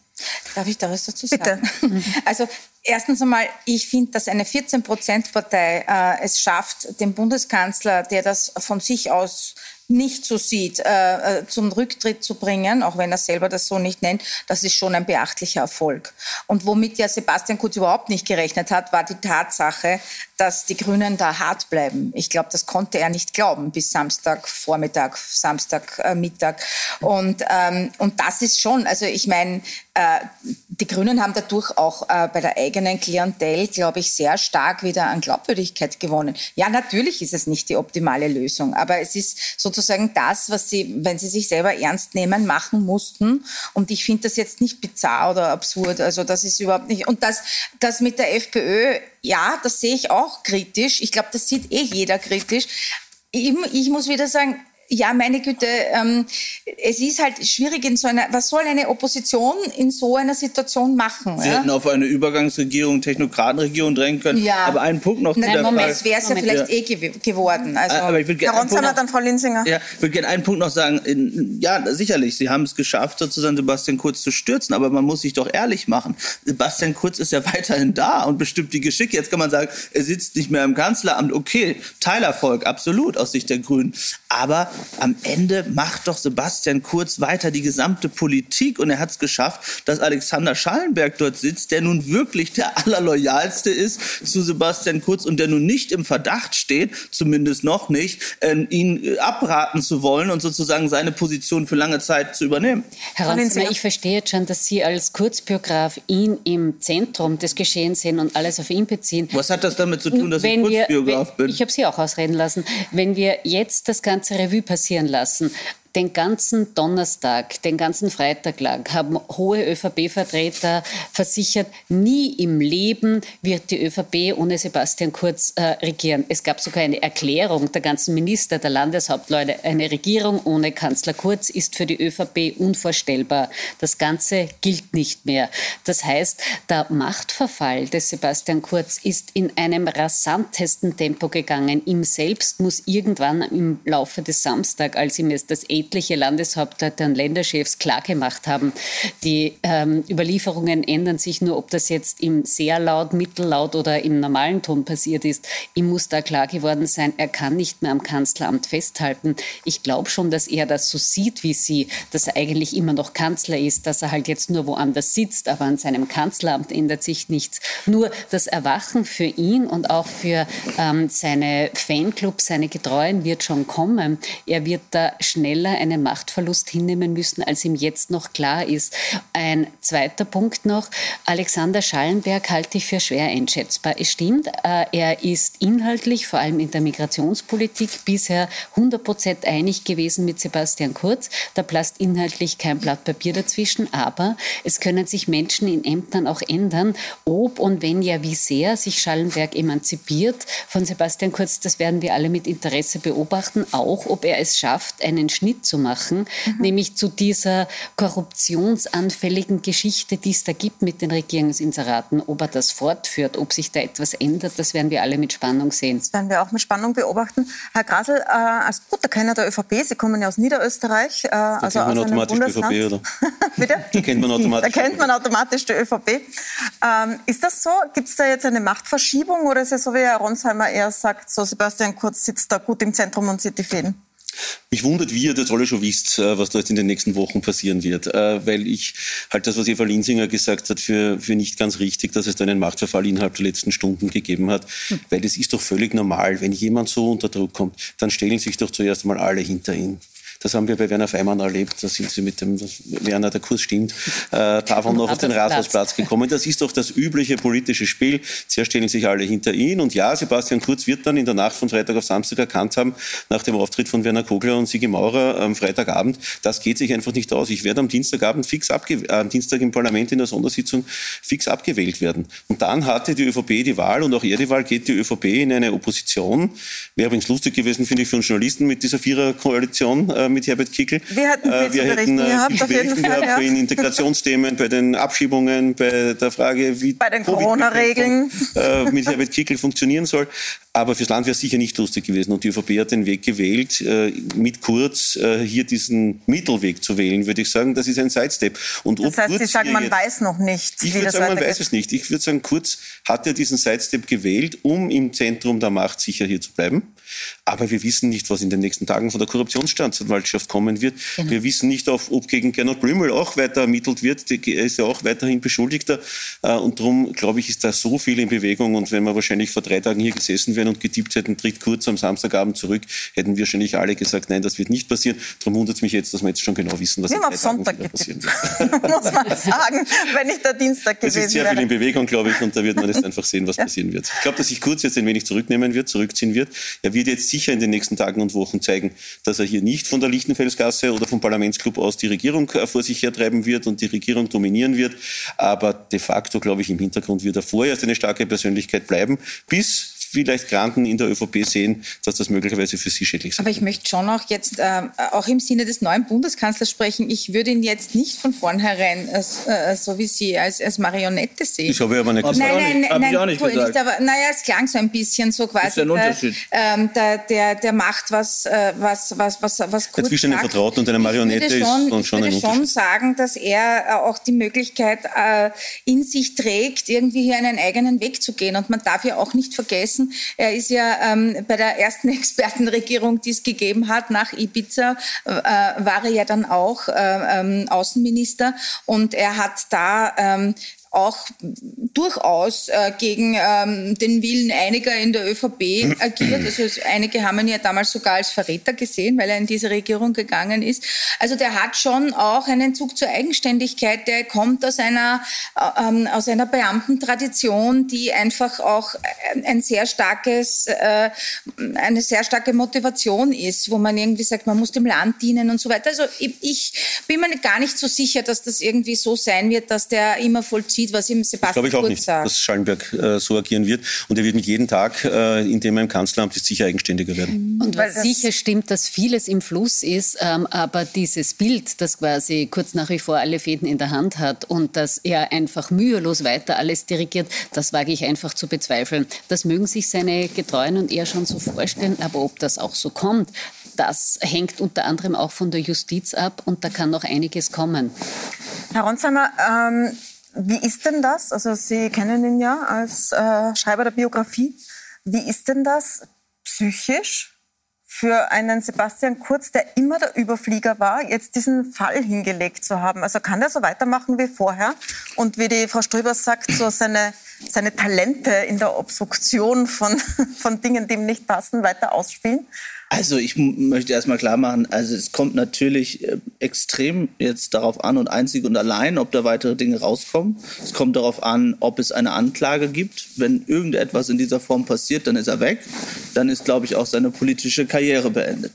Darf ich da was dazu sagen? Bitte. Also erstens einmal, ich finde, dass eine 14-Prozent-Partei äh, es schafft, den Bundeskanzler, der das von sich aus nicht so sieht, äh, äh, zum Rücktritt zu bringen, auch wenn er selber das so nicht nennt, das ist schon ein beachtlicher Erfolg. Und womit ja Sebastian Kurz überhaupt nicht gerechnet hat, war die Tatsache, dass die Grünen da hart bleiben. Ich glaube, das konnte er nicht glauben bis Samstagvormittag, Samstagmittag. Und, ähm, und das ist schon, also ich meine, äh, die Grünen haben dadurch auch äh, bei der eigenen Klientel, glaube ich, sehr stark wieder an Glaubwürdigkeit gewonnen. Ja, natürlich ist es nicht die optimale Lösung, aber es ist sozusagen das, was sie, wenn sie sich selber ernst nehmen, machen mussten. Und ich finde das jetzt nicht bizarr oder absurd. Also das ist überhaupt nicht. Und das, das mit der FPÖ, ja, das sehe ich auch kritisch. Ich glaube, das sieht eh jeder kritisch. Ich, ich muss wieder sagen, ja, meine Güte, ähm, es ist halt schwierig in so einer, was soll eine Opposition in so einer Situation machen? Sie ja? hätten auf eine Übergangsregierung, Technokratenregierung drängen können. Ja. Aber einen Punkt noch. Nein, zu der Moment, Frage. es wäre es ja vielleicht eh gew geworden. Also, Aber ich würde gerne Herr einen Punkt noch- dann Frau Linsinger. Ja, ich würde gerne einen Punkt noch sagen. In, ja, sicherlich, Sie haben es geschafft, sozusagen Sebastian Kurz zu stürzen, aber man muss sich doch ehrlich machen. Sebastian Kurz ist ja weiterhin da und bestimmt die Geschicke. Jetzt kann man sagen, er sitzt nicht mehr im Kanzleramt. Okay, Teilerfolg, absolut, aus Sicht der Grünen. Aber am Ende macht doch Sebastian Kurz weiter die gesamte Politik und er hat es geschafft, dass Alexander Schallenberg dort sitzt, der nun wirklich der allerloyalste ist zu Sebastian Kurz und der nun nicht im Verdacht steht, zumindest noch nicht, ähm, ihn äh, abraten zu wollen und sozusagen seine Position für lange Zeit zu übernehmen. Herr Linsinger. ich verstehe jetzt schon, dass Sie als Kurzbiograf ihn im Zentrum des Geschehens sehen und alles auf ihn beziehen. Was hat das damit zu tun, dass ich Wenn wir- Kurzbiograf wenn- bin? Ich habe Sie auch ausreden lassen. Wenn wir jetzt das ganze Revue passieren lassen, den ganzen Donnerstag, den ganzen Freitag lang haben hohe ÖVP-Vertreter versichert, nie im Leben wird die ÖVP ohne Sebastian Kurz äh, regieren. Es gab sogar eine Erklärung der ganzen Minister, der Landeshauptleute. Eine Regierung ohne Kanzler Kurz ist für die ÖVP unvorstellbar. Das Ganze gilt nicht mehr. Das heißt, der Machtverfall des Sebastian Kurz ist in einem rasantesten Tempo gegangen. Ihm selbst muss irgendwann im Laufe des Samstag, als ihm es das etliche Landeshauptleute und Länderchefs klargemacht haben, die ähm, Überlieferungen ändern sich nur, ob das jetzt im sehr laut, mittellaut oder im normalen Ton passiert ist. Ihm muss da klar geworden sein, er kann nicht mehr am Kanzleramt festhalten. Ich glaube schon, dass er das so sieht wie Sie, dass er eigentlich immer noch Kanzler ist, dass er halt jetzt nur woanders sitzt, aber an seinem Kanzleramt ändert sich nichts. Nur das Erwachen für ihn und auch für ähm, seine Fanclubs, seine Getreuen wird schon kommen. Er wird da schneller einen Machtverlust hinnehmen müssen, als ihm jetzt noch klar ist. Ein zweiter Punkt noch. Alexander Schallenberg halte ich für schwer einschätzbar. Es stimmt, äh, er ist inhaltlich, vor allem in der Migrationspolitik, bisher 100 Prozent einig gewesen mit Sebastian Kurz. Da passt inhaltlich kein Blatt Papier dazwischen, aber es können sich Menschen in Ämtern auch ändern. Ob und wenn ja, wie sehr sich Schallenberg emanzipiert von Sebastian Kurz, das werden wir alle mit Interesse beobachten. Auch, ob er es schafft, einen Schnitt zu machen, nämlich zu dieser korruptionsanfälligen Geschichte, die es da gibt mit den Regierungsinseraten. Ob er das fortführt, ob sich da etwas ändert, das werden wir alle mit Spannung sehen. Das werden wir auch mit Spannung beobachten. Herr Grasel, äh, als guter Kenner der ÖVP, Sie kommen ja aus Niederösterreich, äh, Da also kennt man aus einem automatisch die Bundesland. ÖVP, oder? Bitte? Da kennt man Da automatisch. kennt man automatisch die ÖVP. Ähm, ist das so? Gibt es da jetzt eine Machtverschiebung oder ist es so, wie Herr Ronsheimer eher sagt, so Sebastian Kurz sitzt da gut im Zentrum und sieht die Fäden? Mich wundert, wie ihr das alle schon wisst, äh, was da jetzt in den nächsten Wochen passieren wird. Äh, Weil ich halt das, was Eva Linsinger gesagt hat, für, für nicht ganz richtig, dass es da einen Machtverfall innerhalb der letzten Stunden gegeben hat. Weil es ist doch völlig normal, wenn jemand so unter Druck kommt, dann stellen sich doch zuerst einmal alle hinter ihn. Das haben wir bei Werner Feimann erlebt. Da sind sie mit dem, Werner, der Kurs stimmt, äh, davon noch auf den Rathausplatz gekommen. Das ist doch das übliche politische Spiel. Zuerst stellen sich alle hinter ihn. Und ja, Sebastian Kurz wird dann in der Nacht von Freitag auf Samstag erkannt haben, nach dem Auftritt von Werner Kogler und Sigi Maurer am Freitagabend, das geht sich einfach nicht aus. Ich werde am Dienstagabend fix abge äh, am Dienstag im Parlament in der Sondersitzung fix abgewählt werden. Und dann hatte die ÖVP die Wahl und auch er die Wahl geht die ÖVP in eine Opposition. Wäre übrigens lustig gewesen, finde ich, für uns Journalisten mit dieser Viererkoalition äh, mit Herbert Kickl. Wir hätten zu wir hätten äh, gehabt, ja. bei den Integrationsthemen, bei den Abschiebungen, bei der Frage, wie Bei den Corona-Regeln. äh, mit Herbert Kickl funktionieren soll. Aber fürs Land wäre es sicher nicht lustig gewesen. Und die ÖVP hat den Weg gewählt, äh, mit Kurz äh, hier diesen Mittelweg zu wählen, würde ich sagen. Das ist ein Sidestep. Und Das heißt, Kurz Sie sagen, man jetzt- weiß noch nicht, ich würde sagen, man weiß es nicht. Ich würde sagen, Kurz hat ja diesen Sidestep gewählt, um im Zentrum der Macht sicher hier zu bleiben. Aber wir wissen nicht, was in den nächsten Tagen von der Korruptionsstaatsanwaltschaft kommen wird. Genau. Wir wissen nicht, ob, gegen Gernot Blümel auch weiter ermittelt wird. Er ist ja auch weiterhin Beschuldigter. Äh, Und darum, glaube ich, ist da so viel in Bewegung. Und wenn wir wahrscheinlich vor drei Tagen hier gesessen wären und getippt hätten, tritt Kurz am Samstagabend zurück, hätten wir wahrscheinlich alle gesagt, nein, das wird nicht passieren. Darum wundert es mich jetzt, dass wir jetzt schon genau wissen, was Wir in drei auf Tagen Sonntag passieren wird. muss man sagen, wenn nicht der Dienstag Es ist gewesen sehr viel in wäre. Bewegung, glaube ich, und da wird man jetzt einfach sehen, was passieren wird. Ich glaube, dass sich Kurz jetzt ein wenig zurücknehmen wird, zurückziehen wird. Er wird jetzt sicher in den nächsten Tagen und Wochen zeigen, dass er hier nicht von der Lichtenfelsgasse oder vom Parlamentsclub aus die Regierung äh, vor sich hertreiben wird und die Regierung dominieren wird. Aber de facto, glaube ich, im Hintergrund wird er vorerst eine starke Persönlichkeit bleiben, bis vielleicht Granten in der ÖVP sehen, dass das möglicherweise für sie schädlich sein Aber ich möchte schon auch jetzt, äh, auch im Sinne des neuen Bundeskanzlers sprechen, ich würde ihn jetzt nicht von vornherein, äh, so wie Sie, als, als Marionette sehen. Ich habe aber nicht gesagt. Nein, nein, nein, nein, nicht, nicht aber, naja, es klang so ein bisschen so quasi. Ist ein Unterschied. Der, der, der, der macht was, äh, was, was, was, was kurz Zwischen einem Vertrauten und einer Marionette schon, ist schon ein Unterschied. Ich würde schon sagen, dass er auch die Möglichkeit äh, in sich trägt, irgendwie hier einen eigenen Weg zu gehen. Und man darf ja auch nicht vergessen, er ist ja ähm, bei der ersten Expertenregierung, die es gegeben hat, nach Ibiza, äh, war er ja dann auch äh, ähm, Außenminister. Und er hat da ähm, auch durchaus äh, gegen ähm, den Willen einiger in der ÖVP agiert. Also einige haben ihn ja damals sogar als Verräter gesehen, weil er in diese Regierung gegangen ist. Also der hat schon auch einen Zug zur Eigenständigkeit. Der kommt aus einer, äh, ähm, aus einer Beamtentradition, die einfach auch ein, sehr starkes, äh, eine sehr starke Motivation ist, wo man irgendwie sagt, man muss dem Land dienen und so weiter. Also ich, ich bin mir gar nicht so sicher, dass das irgendwie so sein wird, dass der immer vollzieht geschieht, was ihm Sebastian Glaube ich auch nicht, sagt. dass Schallenberg äh, so agieren wird. Und er wird mit jedem Tag, äh, in dem er im Kanzleramt ist, sicher eigenständiger werden. Und was sicher stimmt, dass vieles im Fluss ist, ähm, aber dieses Bild, das quasi kurz nach wie vor alle Fäden in der Hand hat und dass er einfach mühelos weiter alles dirigiert, das wage ich einfach zu bezweifeln. Das mögen sich seine Getreuen und er schon so vorstellen, aber ob das auch so kommt, das hängt unter anderem auch von der Justiz ab und da kann noch einiges kommen. Herr Ronsheimer, ähm, wie ist denn das? Also Sie kennen ihn ja als äh, Schreiber der Biografie. Wie ist denn das psychisch für einen Sebastian Kurz, der immer der Überflieger war, jetzt diesen Fall hingelegt zu haben? Also kann er so weitermachen wie vorher? Und wie die Frau Ströber sagt, so seine, seine Talente in der Obstruktion von, von Dingen, die ihm nicht passen, weiter ausspielen? Also ich möchte erstmal klar machen, also es kommt natürlich äh, extrem jetzt darauf an und einzig und allein, ob da weitere Dinge rauskommen. Es kommt darauf an, ob es eine Anklage gibt. Wenn irgendetwas in dieser Form passiert, dann ist er weg. Dann ist, glaube ich, auch seine politische Karriere beendet.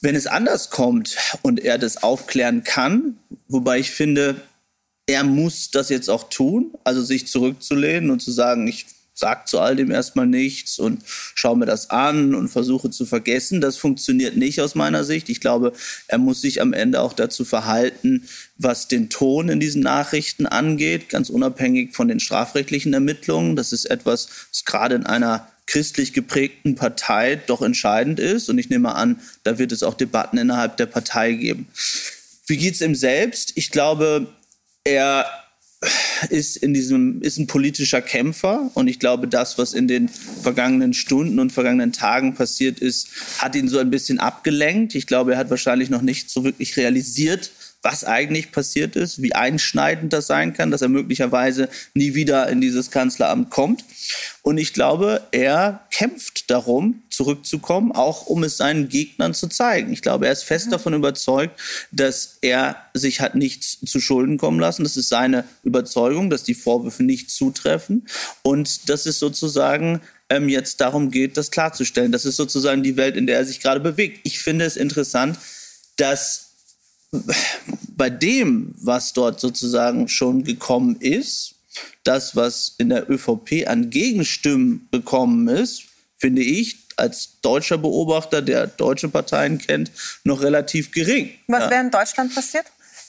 Wenn es anders kommt und er das aufklären kann, wobei ich finde, er muss das jetzt auch tun, also sich zurückzulehnen und zu sagen, ich sag zu all dem erstmal nichts und schaue mir das an und versuche zu vergessen. Das funktioniert nicht aus meiner Sicht. Ich glaube, er muss sich am Ende auch dazu verhalten, was den Ton in diesen Nachrichten angeht, ganz unabhängig von den strafrechtlichen Ermittlungen. Das ist etwas, was gerade in einer christlich geprägten Partei doch entscheidend ist. Und ich nehme an, da wird es auch Debatten innerhalb der Partei geben. Wie geht's ihm selbst? Ich glaube, er ist in diesem ist ein politischer Kämpfer und ich glaube, das, was in den vergangenen Stunden und vergangenen Tagen passiert ist, hat ihn so ein bisschen abgelenkt. Ich glaube, er hat wahrscheinlich noch nicht so wirklich realisiert, was eigentlich passiert ist, wie einschneidend das sein kann, dass er möglicherweise nie wieder in dieses Kanzleramt kommt. Und ich glaube, er kämpft darum, zurückzukommen, auch um es seinen Gegnern zu zeigen. Ich glaube, er ist fest davon überzeugt, dass er sich hat nichts zu Schulden kommen lassen. Das ist seine Überzeugung, dass die Vorwürfe nicht zutreffen und dass es sozusagen ähm, jetzt darum geht, das klarzustellen. Das ist sozusagen die Welt, in der er sich gerade bewegt. Ich finde es interessant, dass bei dem, was dort sozusagen schon gekommen ist, das, was in der ÖVP an Gegenstimmen bekommen ist, finde ich als deutscher Beobachter, der deutsche Parteien kennt, noch relativ gering. Was ja. wäre in Deutschland passiert?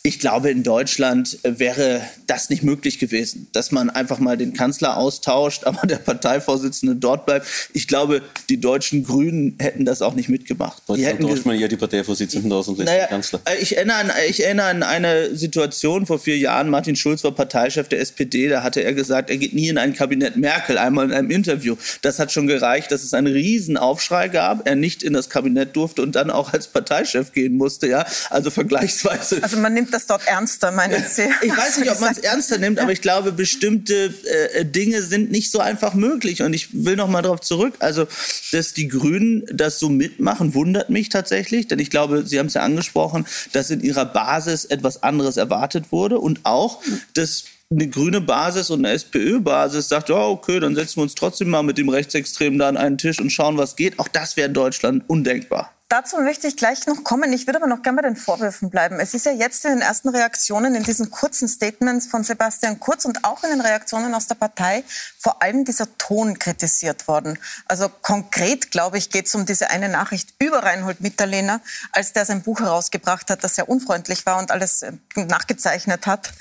Ich glaube, in Deutschland äh, wäre das nicht möglich gewesen, dass man einfach mal den Kanzler austauscht, aber der Parteivorsitzende dort bleibt. Ich glaube, die deutschen Grünen hätten das auch nicht mitgemacht. Heute tauscht man ja die Parteivorsitzenden aus und lässt naja, den Kanzler. Äh, ich erinnere, an, ich erinnere an eine Situation vor vier Jahren. Martin Schulz war Parteichef der SPD. Da hatte er gesagt, er geht nie in ein Kabinett Merkel, einmal in einem Interview. Das hat schon gereicht, dass es einen Riesenaufschrei gab. Er nicht in das Kabinett durfte und dann auch als Parteichef gehen musste. Ja, also vergleichsweise. Also man nimmt das dort ernster, meinen Sie? Ich weiß nicht, ob man es ernster nimmt, aber ich glaube, bestimmte äh, Dinge sind nicht so einfach möglich. Und ich will noch mal darauf zurück. Also, dass die Grünen das so mitmachen, wundert mich tatsächlich. Denn ich glaube, Sie haben es ja angesprochen, dass in ihrer Basis etwas anderes erwartet wurde. Und auch, dass eine grüne Basis und eine SPÖ-Basis sagt, ja, okay, dann setzen wir uns trotzdem mal mit dem Rechtsextremen da an einen Tisch und schauen, was geht. Auch das wäre in Deutschland undenkbar. Dazu möchte ich gleich noch kommen. Ich würde aber noch gerne bei den Vorwürfen bleiben. Es ist ja jetzt in den ersten Reaktionen, in diesen kurzen Statements von Sebastian Kurz und auch in den Reaktionen aus der Partei vor allem dieser Ton kritisiert worden. Also konkret, glaube ich, geht es um diese eine Nachricht über Reinhold Mitterlehner, als der sein Buch herausgebracht hat, das sehr unfreundlich war und alles äh, nachgezeichnet hat.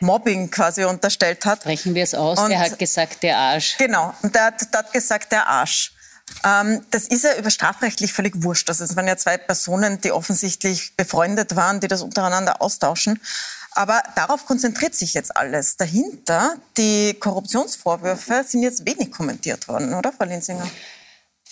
Mobbing quasi unterstellt hat. Sprechen wir es aus. Und, er hat gesagt, der Arsch. Genau. Und der hat, der hat gesagt, der Arsch. Ähm, das ist ja über strafrechtlich völlig wurscht. Also es waren ja zwei Personen, die offensichtlich befreundet waren, die das untereinander austauschen. Aber darauf konzentriert sich jetzt alles. Dahinter, die Korruptionsvorwürfe sind jetzt wenig kommentiert worden, oder, Frau Linsinger?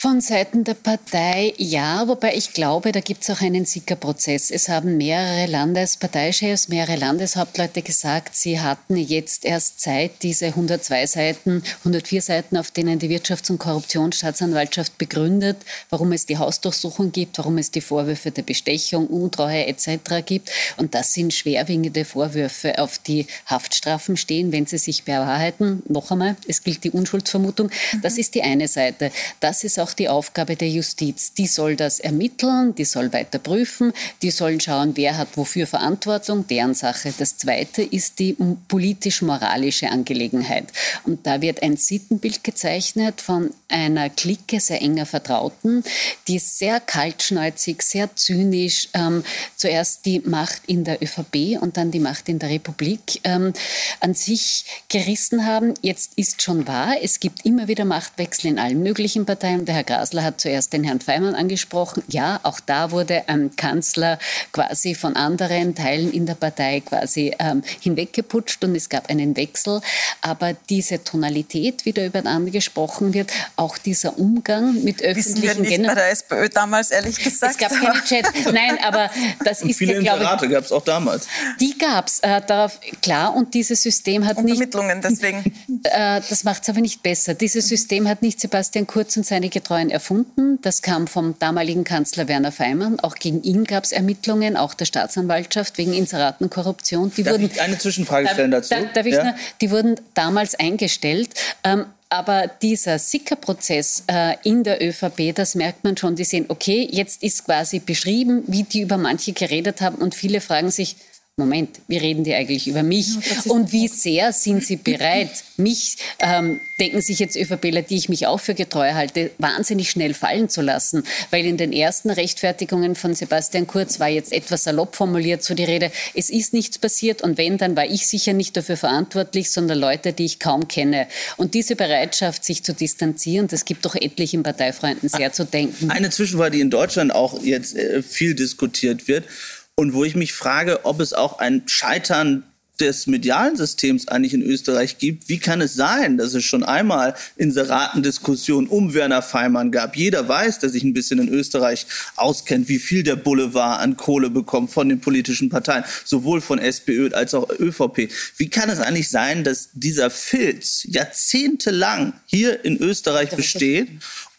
Von Seiten der Partei ja, wobei ich glaube, da gibt es auch einen Sickerprozess. Es haben mehrere Landesparteichefs, mehrere Landeshauptleute gesagt, sie hatten jetzt erst Zeit, diese 102 Seiten, 104 Seiten, auf denen die Wirtschafts- und Korruptionsstaatsanwaltschaft begründet, warum es die Hausdurchsuchung gibt, warum es die Vorwürfe der Bestechung, Untreue etc. gibt. Und das sind schwerwiegende Vorwürfe, auf die Haftstrafen stehen, wenn sie sich bewahrheiten. Noch einmal, es gilt die Unschuldsvermutung. Das ist die eine Seite. Das ist auch auch die Aufgabe der Justiz. Die soll das ermitteln, die soll weiter prüfen, die sollen schauen, wer hat wofür Verantwortung, deren Sache. Das Zweite ist die politisch-moralische Angelegenheit. Und da wird ein Sittenbild gezeichnet von einer Clique sehr enger Vertrauten, die sehr kaltschnäuzig, sehr zynisch ähm, zuerst die Macht in der ÖVP und dann die Macht in der Republik ähm, an sich gerissen haben. Jetzt ist schon wahr, es gibt immer wieder Machtwechsel in allen möglichen Parteien. Der Herr Grasler hat zuerst den Herrn Feimann angesprochen. Ja, auch da wurde ein Kanzler quasi von anderen Teilen in der Partei quasi ähm, hinweggeputscht und es gab einen Wechsel. Aber diese Tonalität, wie da übereinander gesprochen wird, auch dieser Umgang mit öffentlichen... Wissen wir nicht Gen bei der SPÖ damals, ehrlich gesagt. Es gab keine Chat. Nein, aber das und ist... Viele Inserate gab es auch damals. Die gab es, äh, darauf, klar, und dieses System hat und nicht... Ermittlungen deswegen. Äh, das macht es aber nicht besser. Dieses System hat nicht Sebastian Kurz und seine Getreuen erfunden. Das kam vom damaligen Kanzler Werner Feimann. Auch gegen ihn gab es Ermittlungen, auch der Staatsanwaltschaft wegen Inseratenkorruption. Die darf wurden, ich eine Zwischenfrage stellen dazu? Da, darf ich ja? nur, die wurden damals eingestellt. Ähm, aber dieser Sickerprozess äh, in der ÖVP, das merkt man schon. Die sehen, okay, jetzt ist quasi beschrieben, wie die über manche geredet haben. Und viele fragen sich, Moment, wie reden die eigentlich über mich? Und wie sehr sind sie bereit, mich, ähm, denken sich jetzt ÖVPler, die ich mich auch für getreu halte, wahnsinnig schnell fallen zu lassen? Weil in den ersten Rechtfertigungen von Sebastian Kurz war jetzt etwas salopp formuliert so die Rede, es ist nichts passiert und wenn, dann war ich sicher nicht dafür verantwortlich, sondern Leute, die ich kaum kenne. Und diese Bereitschaft, sich zu distanzieren, das gibt doch etlichen Parteifreunden sehr zu denken. Eine Zwischenfrage, die in Deutschland auch jetzt äh, viel diskutiert wird und wo ich mich frage, ob es auch ein Scheitern des medialen Systems eigentlich in Österreich gibt. Wie kann es sein, dass es schon einmal Inseratendiskussionen um Werner Feimann gab? Jeder weiß, der sich ein bisschen in Österreich auskennt, wie viel der Boulevard an Kohle bekommt von den politischen Parteien, sowohl von SPÖ als auch ÖVP. Wie kann es eigentlich sein, dass dieser Filz jahrzehntelang hier in Österreich besteht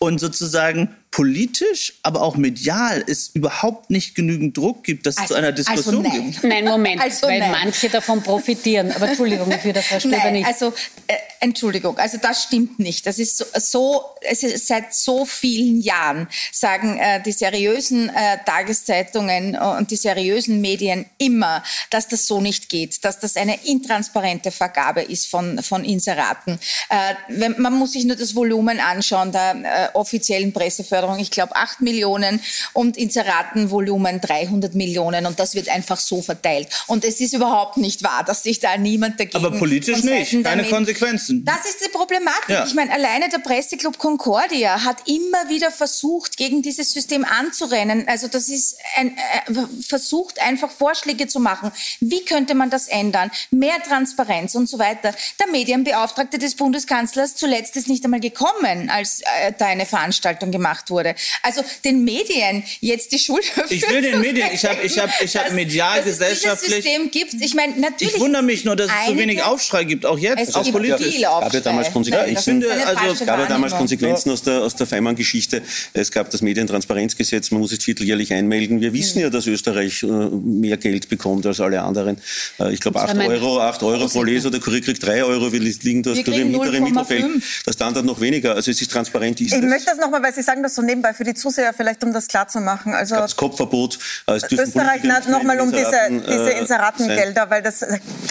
und sozusagen politisch, aber auch medial es überhaupt nicht genügend Druck gibt, dass also, es zu einer Diskussion also gibt. Nein, Moment, also weil nein. manche davon profitieren. Aber Entschuldigung, ich würde Frau Stöber nicht. Also äh, Entschuldigung, also das stimmt nicht. Das ist so, so es ist seit so vielen Jahren sagen äh, die seriösen äh, Tageszeitungen und die seriösen Medien immer, dass das so nicht geht, dass das eine intransparente Vergabe ist von von Inseraten. Äh, wenn, man muss sich nur das Volumen anschauen der offiziellen Presseförderung Förderung, ich glaube, 8 Millionen und Inseratenvolumen 300 Millionen und das wird einfach so verteilt. Und es ist überhaupt nicht wahr, dass sich da niemand dagegen... Aber politisch nicht, keine Konsequenzen. Das ist die Problematik. Ja. Ich meine, alleine der Presseclub Concordia hat immer wieder versucht, gegen dieses System anzurennen. Also das ist ein, äh, versucht einfach Vorschläge zu machen. Wie könnte man das ändern? Mehr Transparenz und so weiter. Der Medienbeauftragte des Bundeskanzlers zuletzt ist nicht einmal gekommen, als äh, da eine Veranstaltung gemacht wurde. Also den Medien jetzt die Schuld Ich will den Medien, ich habe ich hab, ich hab medial dass gesellschaftlich... Es System gibt. Ich meine, natürlich... Ich wundere mich nur, dass es zu wenig Aufschrei gibt, auch jetzt, auch politisch. gab ja damals Konsequenzen, ja, ich finde, also, gab ja damals Konsequenzen aus der, aus der Feimann-Geschichte. Es gab das Medientransparenzgesetz, man muss es vierteljährlich einmelden. Wir wissen mhm. ja, dass Österreich äh, mehr Geld bekommt als alle anderen. Äh, ich glaube, 8 Euro, 8 Euro pro Leser, der Kurier kriegt 3 Euro, wir liegen da im mittleren Mittelfeld. Der Standard noch weniger. Also es ist transparent. Ist ich möchte das nochmal, weil Sie sagen das so nebenbei für die Zuseher, vielleicht um das klar zu machen. Also das Kopfverbot. Äh, Österreich, nochmal um diese, diese Inseratengelder, weil das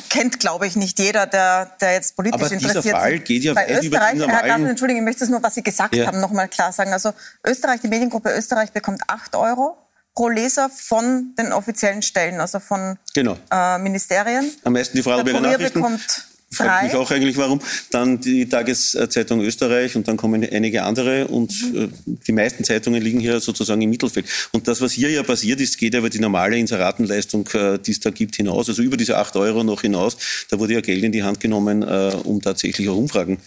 kennt, glaube ich, nicht jeder, der, der jetzt politisch Aber interessiert dieser Fall geht ja Weil Österreich, Herr Gassen, Entschuldigung, ich möchte es nur, was Sie gesagt ja. haben, nochmal klar sagen. Also Österreich, die Mediengruppe Österreich bekommt 8 Euro pro Leser von den offiziellen Stellen, also von genau. äh, Ministerien. Am meisten die Vorarlberger Nachrichten. bekommt fragt mich auch eigentlich, warum. Dann die Tageszeitung Österreich und dann kommen einige andere und mhm. äh, die meisten Zeitungen liegen hier sozusagen im Mittelfeld. Und das, was hier ja passiert ist, geht über die normale Inseratenleistung, äh, die es da gibt, hinaus, also über diese acht Euro noch hinaus. Da wurde ja Geld in die Hand genommen, äh, um tatsächlich auch Umfragen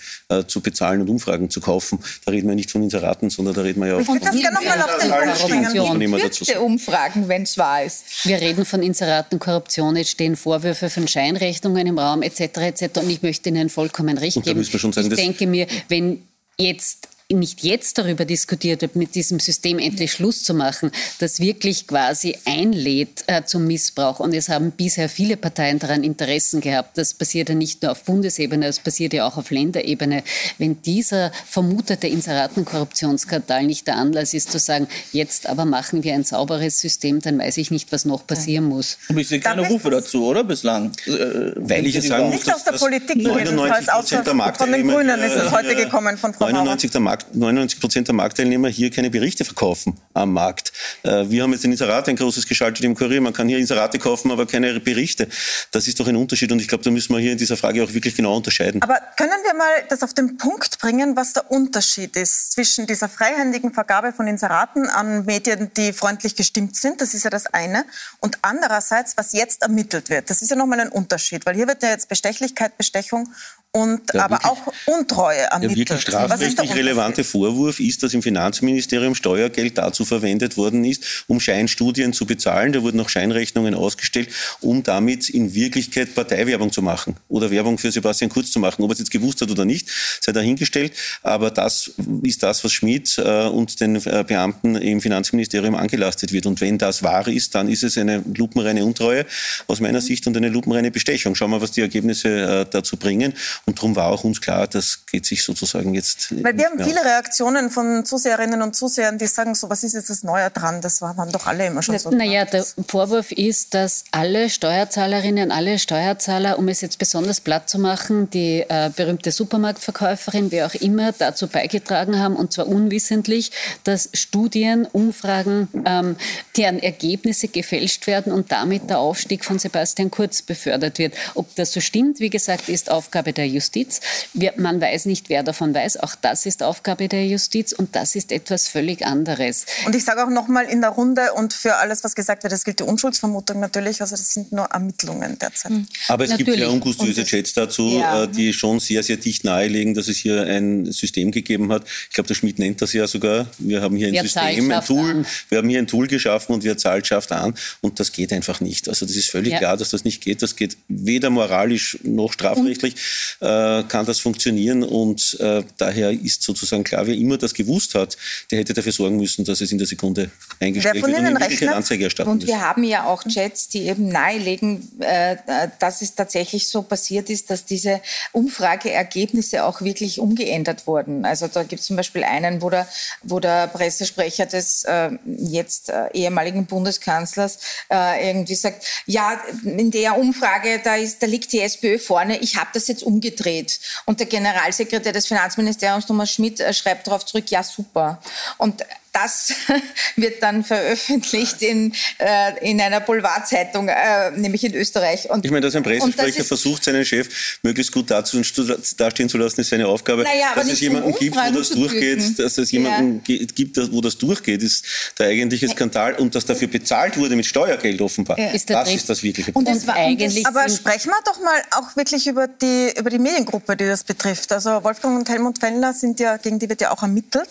zu bezahlen und Umfragen zu kaufen. Da reden wir nicht von Inseraten, sondern da reden wir ja auch von... Ich würde das gerne nochmal auf den Punkt bringen. Umfragen, wenn es wahr ist. Wir reden von Inseraten, Korruption, jetzt stehen Vorwürfe von Scheinrechnungen im Raum etc. etc und ich möchte Ihnen vollkommen recht geben. Ich denke mir, wenn jetzt nicht jetzt darüber diskutiert wird, mit diesem System endlich Schluss zu machen, das wirklich quasi einlädt äh, zum Missbrauch. Und es haben bisher viele Parteien daran Interessen gehabt. Das passiert ja nicht nur auf Bundesebene, das passiert ja auch auf Länderebene. Wenn dieser vermutete Inseratenkorruptionsskandal nicht der Anlass ist, zu sagen, jetzt aber machen wir ein sauberes System, dann weiß ich nicht, was noch passieren muss. Aber ich sehe keine Rufe dazu, oder bislang? Äh, Weil ich jetzt sagen muss, nicht aus der Politik, 99 Prozent der Von den Grünen ist es heute gekommen, von Frau 99 der Markt 99 Prozent der Marktteilnehmer hier keine Berichte verkaufen am Markt. Äh, wir haben jetzt ein Inserat, ein großes geschaltet im Kurier. Man kann hier Inserate kaufen, aber keine Berichte. Das ist doch ein Unterschied und ich glaube, da müssen wir hier in dieser Frage auch wirklich genau unterscheiden. Aber können wir mal das auf den Punkt bringen, was der Unterschied ist zwischen dieser freihändigen Vergabe von Inseraten an Medien, die freundlich gestimmt sind, das ist ja das eine, und andererseits, was jetzt ermittelt wird. Das ist ja nochmal ein Unterschied, weil hier wird ja jetzt Bestechlichkeit, Bestechung und ja, aber wirklich, auch Untreue ermittelt. Der wirklich strafrechtlich relevante Vorwurf ist, dass im Finanzministerium Steuergeld dazu verwendet worden ist, um Scheinstudien zu bezahlen. Da wurden noch Scheinrechnungen ausgestellt, um damit in Wirklichkeit Parteiwerbung zu machen oder Werbung für Sebastian Kurz zu machen. Ob er es jetzt gewusst hat oder nicht, sei dahingestellt. Aber das ist das, was Schmidt äh, und den äh, Beamten im Finanzministerium angelastet wird. Und wenn das wahr ist, dann ist es eine lupenreine Untreue aus meiner Sicht und eine lupenreine Bestechung. Schauen wir, was die Ergebnisse äh, dazu bringen. Und darum war auch uns klar, das geht sich sozusagen jetzt. Weil wir haben. Viele Reaktionen von Zuseherinnen und Zusehern, die sagen so, was ist jetzt das Neue dran? Das waren doch alle immer schon so. Naja, der Vorwurf ist, dass alle Steuerzahlerinnen, alle Steuerzahler, um es jetzt besonders platt zu machen, die äh, berühmte Supermarktverkäuferin, wer auch immer, dazu beigetragen haben, und zwar unwissentlich, dass Studien, Umfragen, ähm, deren Ergebnisse gefälscht werden und damit der Aufstieg von Sebastian Kurz befördert wird. Ob das so stimmt, wie gesagt, ist Aufgabe der Justiz. Wir, man weiß nicht, wer davon weiß. Auch das ist Aufgabe der Justiz und das ist etwas völlig anderes. Und ich sage auch noch mal in der Runde und für alles, was gesagt wird, das gilt die Unschuldsvermutung natürlich. Also das sind nur Ermittlungen derzeit. Hm. Aber es natürlich. gibt ja ungustiöse Chats dazu, ja. Äh, die schon sehr, sehr dicht nahelegen, dass es hier ein System gegeben hat. Ich glaube, der Schmidt nennt das ja sogar. Wir haben hier ein wer System, ein Tool. An. Wir haben hier ein Tool geschaffen und wer zahlt, schafft an. Und das geht einfach nicht. Also das ist völlig ja. klar, dass das nicht geht. Das geht weder moralisch noch strafrechtlich äh, kann das funktionieren. Und äh, daher ist sozusagen klar, wer immer das gewusst hat, der hätte dafür sorgen müssen, dass es in der Sekunde eingestellt wird und in Wirklichkeit Anzeige erstatten Und wir haben ja auch Chats, die eben nahelegen, äh, dass es tatsächlich so passiert ist, dass diese Umfrageergebnisse auch wirklich umgeändert wurden. Also da gibt es zum Beispiel einen, wo der, wo der Pressesprecher des äh, jetzt äh, ehemaligen Bundeskanzlers äh, irgendwie sagt, ja, in der Umfrage, da, ist, da liegt die SPÖ vorne, ich habe das jetzt umgedreht. Und der Generalsekretär des Finanzministeriums, Thomas Schmidt, schreibt darauf zurück, ja super. Und das wird dann veröffentlicht in, äh, in einer Boulevardzeitung, äh, nämlich in Österreich. Und, ich meine, dass ein Pressesprecher versucht, seinen Chef möglichst gut dastehen zu lassen, ist seine Aufgabe. Naja, dass es jemanden gibt, wo das durchgeht, dass es jemanden ja. gibt, wo das durchgeht, ist der eigentliche Skandal. Und dass dafür bezahlt wurde mit Steuergeld offenbar, ja. ist das ist das wirkliche Problem. Und das eigentlich aber sprechen wir doch mal auch wirklich über die, über die Mediengruppe, die das betrifft. Also Wolfgang und Helmut Fellner sind ja, gegen die wird ja auch ermittelt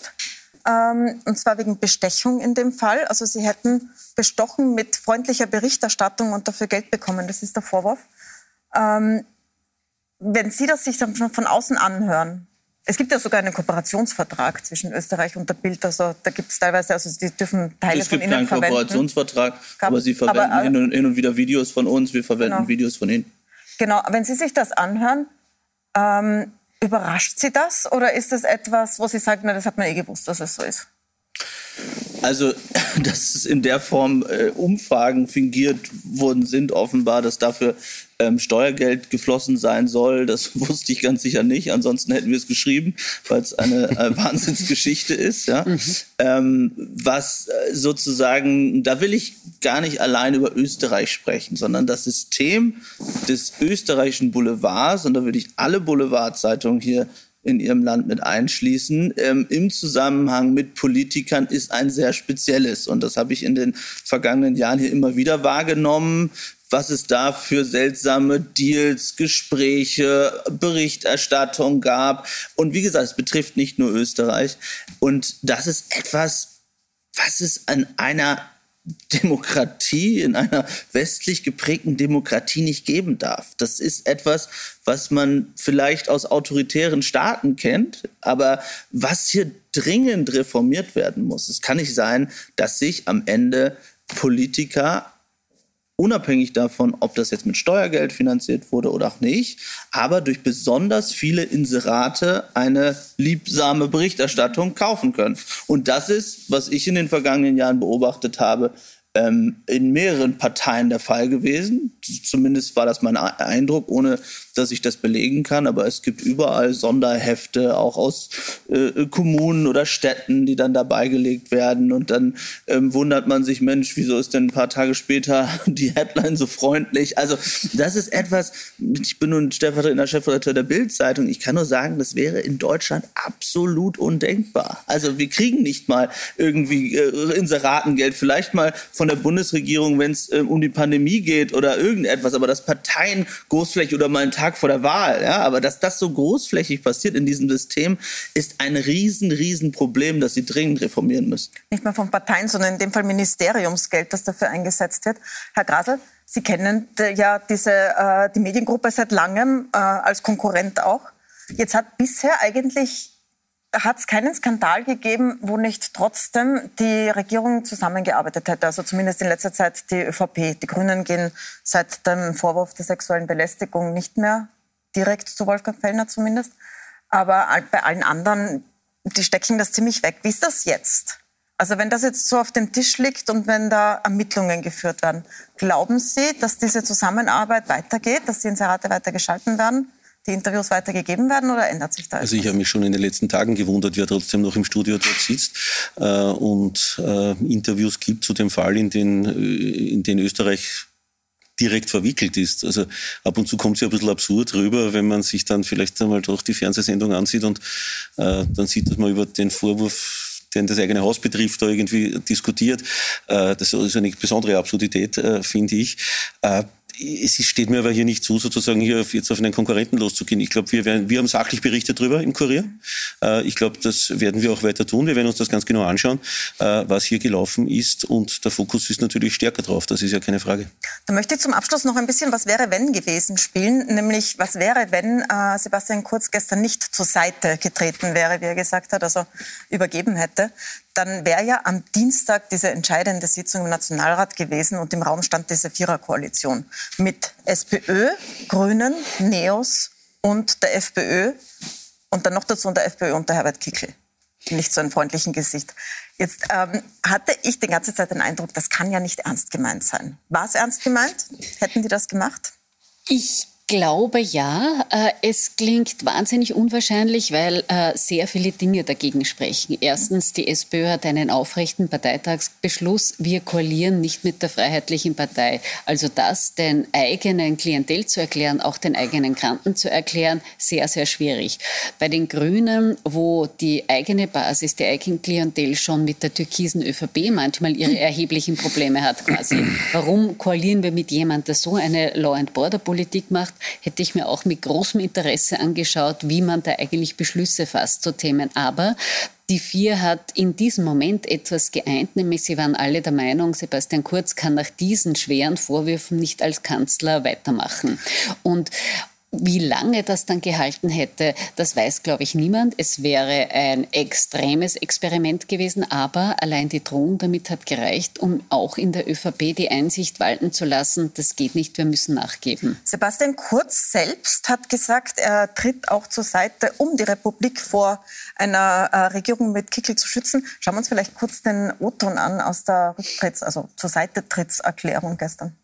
ähm, und zwar wegen Bestechung in dem Fall. Also sie hätten bestochen mit freundlicher Berichterstattung und dafür Geld bekommen. Das ist der Vorwurf. Ähm, wenn Sie das sich dann von außen anhören, es gibt ja sogar einen Kooperationsvertrag zwischen Österreich und der Bild. Also da gibt es teilweise, also die dürfen Teile es von gibt Ihnen keinen Kooperationsvertrag, aber Sie verwenden aber, äh, hin, und, hin, und, wieder Videos von uns, wir verwenden genau. Videos von Ihnen. Genau, wenn Sie sich das anhören, ähm, überrascht Sie das oder ist das etwas, wo Sie sagen, na, das hat man eh gewusst, dass es so ist? Also, dass es in der Form äh, Umfragen fingiert worden sind, offenbar, dass dafür ähm, Steuergeld geflossen sein soll, das wusste ich ganz sicher nicht. Ansonsten hätten wir es geschrieben, weil es eine äh, Wahnsinnsgeschichte ist. Ja? Mhm. Ähm, was äh, sozusagen, da will ich gar nicht allein über Österreich sprechen, sondern das System des österreichischen Boulevards, und da will ich alle Boulevardzeitungen hier in ihrem Land mit einschließen, ähm, im Zusammenhang mit Politikern ist ein sehr spezielles. Und das habe ich in den vergangenen Jahren hier immer wieder wahrgenommen was es da für seltsame Deals, Gespräche, Berichterstattung gab. Und wie gesagt, es betrifft nicht nur Österreich. Und das ist etwas, was es an einer Demokratie, in einer westlich geprägten Demokratie nicht geben darf. Das ist etwas, was man vielleicht aus autoritären Staaten kennt, aber was hier dringend reformiert werden muss. Es kann nicht sein, dass sich am Ende Politiker unabhängig davon, ob das jetzt mit Steuergeld finanziert wurde oder auch nicht, aber durch besonders viele Inserate eine liebsame Berichterstattung kaufen können. Und das ist, was ich in den vergangenen Jahren beobachtet habe, ähm, in mehreren Parteien der Fall gewesen. Zumindest war das mein Eindruck, ohne dass ich das belegen kann. Aber es gibt überall Sonderhefte, auch aus äh, Kommunen oder Städten, die dann dabei gelegt werden. Und dann ähm, wundert man sich, Mensch, wieso ist denn ein paar Tage später die Headline so freundlich? Also das ist etwas, ich bin nun stellvertretender Chefredakteur der Bild-Zeitung. Ich kann nur sagen, das wäre in Deutschland absolut undenkbar. Also wir kriegen nicht mal irgendwie äh, Inseratengeld, vielleicht mal von von der Bundesregierung, wenn es äh, um die Pandemie geht oder irgendetwas, aber dass Parteien großflächig oder mal einen Tag vor der Wahl, ja, aber dass das so großflächig passiert in diesem System, ist ein riesen, riesen Problem, das sie dringend reformieren müssen. Nicht mehr von Parteien, sondern in dem Fall Ministeriumsgeld, das dafür eingesetzt wird. Herr Grasel, Sie kennen ja diese, äh, die Mediengruppe seit langem äh, als Konkurrent auch. Jetzt hat bisher eigentlich hat es keinen Skandal gegeben, wo nicht trotzdem die Regierung zusammengearbeitet hätte. Also zumindest in letzter Zeit die ÖVP. Die Grünen gehen seit dem Vorwurf der sexuellen Belästigung nicht mehr direkt zu Wolfgang Fellner zumindest. Aber bei allen anderen, die stecken das ziemlich weg. Wie ist das jetzt? Also wenn das jetzt so auf dem Tisch liegt und wenn da Ermittlungen geführt werden, glauben Sie, dass diese Zusammenarbeit weitergeht, dass die Inserate weiter geschalten werden? Die Interviews weitergegeben werden oder ändert sich da etwas? Also ich habe mich schon in den letzten Tagen gewundert, wer trotzdem noch im Studio dort sitzt äh, und äh, Interviews gibt zu dem Fall, in den, äh, in den Österreich direkt verwickelt ist. Also ab und zu kommt es ja ein bisschen absurd rüber, wenn man sich dann vielleicht einmal doch die Fernsehsendung ansieht und äh, dann sieht, dass man über den Vorwurf den das eigene Haus betrifft, da irgendwie diskutiert. Äh, das ist eine besondere Absurdität, äh, finde ich es steht mir aber hier nicht zu, sozusagen hier jetzt auf einen Konkurrenten loszugehen. Ich glaube, wir, werden, wir haben sachlich berichtet darüber im Kurier. Äh, ich glaube, das werden wir auch weiter tun. Wir werden uns das ganz genau anschauen, äh, was hier gelaufen ist. Und der Fokus ist natürlich stärker drauf. Das ist ja keine Frage. Da möchte ich zum Abschluss noch ein bisschen Was wäre, wenn gewesen spielen. Nämlich, was wäre, wenn äh, Sebastian Kurz gestern nicht zur Seite getreten wäre, wie er gesagt hat, also übergeben hätte dann wäre ja am Dienstag diese entscheidende Sitzung im Nationalrat gewesen und im Raum stand diese Viererkoalition mit SPÖ, Grünen, NEOS und der FPÖ und dann noch dazu der FPÖ unter Herbert Kickl. Nicht so ein freundlichen Gesicht. Jetzt ähm, hatte ich die ganze Zeit den Eindruck, das kann ja nicht ernst gemeint sein. War es ernst gemeint? Hätten die das gemacht? Ich glaube ja. Äh, es klingt wahnsinnig unwahrscheinlich, weil äh, sehr viele Dinge dagegen sprechen. Erstens, die SPÖ hat einen aufrechten Parteitagsbeschluss. Wir koalieren nicht mit der Freiheitlichen Partei. Also das den eigenen Klientel zu erklären, auch den eigenen Kranten zu erklären, sehr, sehr schwierig. Bei den Grünen, wo die eigene Basis, die eigene Klientel schon mit der türkisen ÖVP manchmal ihre erheblichen Probleme hat quasi. Warum koalieren wir mit jemandem, der so eine Law-and-Border-Politik macht? Hätte ich mir auch mit großem Interesse angeschaut, wie man da eigentlich Beschlüsse fasst zu Themen. Aber die vier hat in diesem Moment etwas geeint, nämlich sie waren alle der Meinung, Sebastian Kurz kann nach diesen schweren Vorwürfen nicht als Kanzler weitermachen. Und Wie lange das dann gehalten hätte, das weiß, glaube ich, niemand. Es wäre ein extremes Experiment gewesen, aber allein die Drohung damit hat gereicht, um auch in der ÖVP die Einsicht walten zu lassen, das geht nicht, wir müssen nachgeben. Sebastian Kurz selbst hat gesagt, er tritt auch zur Seite, um die Republik vor einer äh, Regierung mit Kickel zu schützen. Schauen wir uns vielleicht kurz den O-Ton an aus der Rücktritts-, also zur Seite Trittserklärung gestern.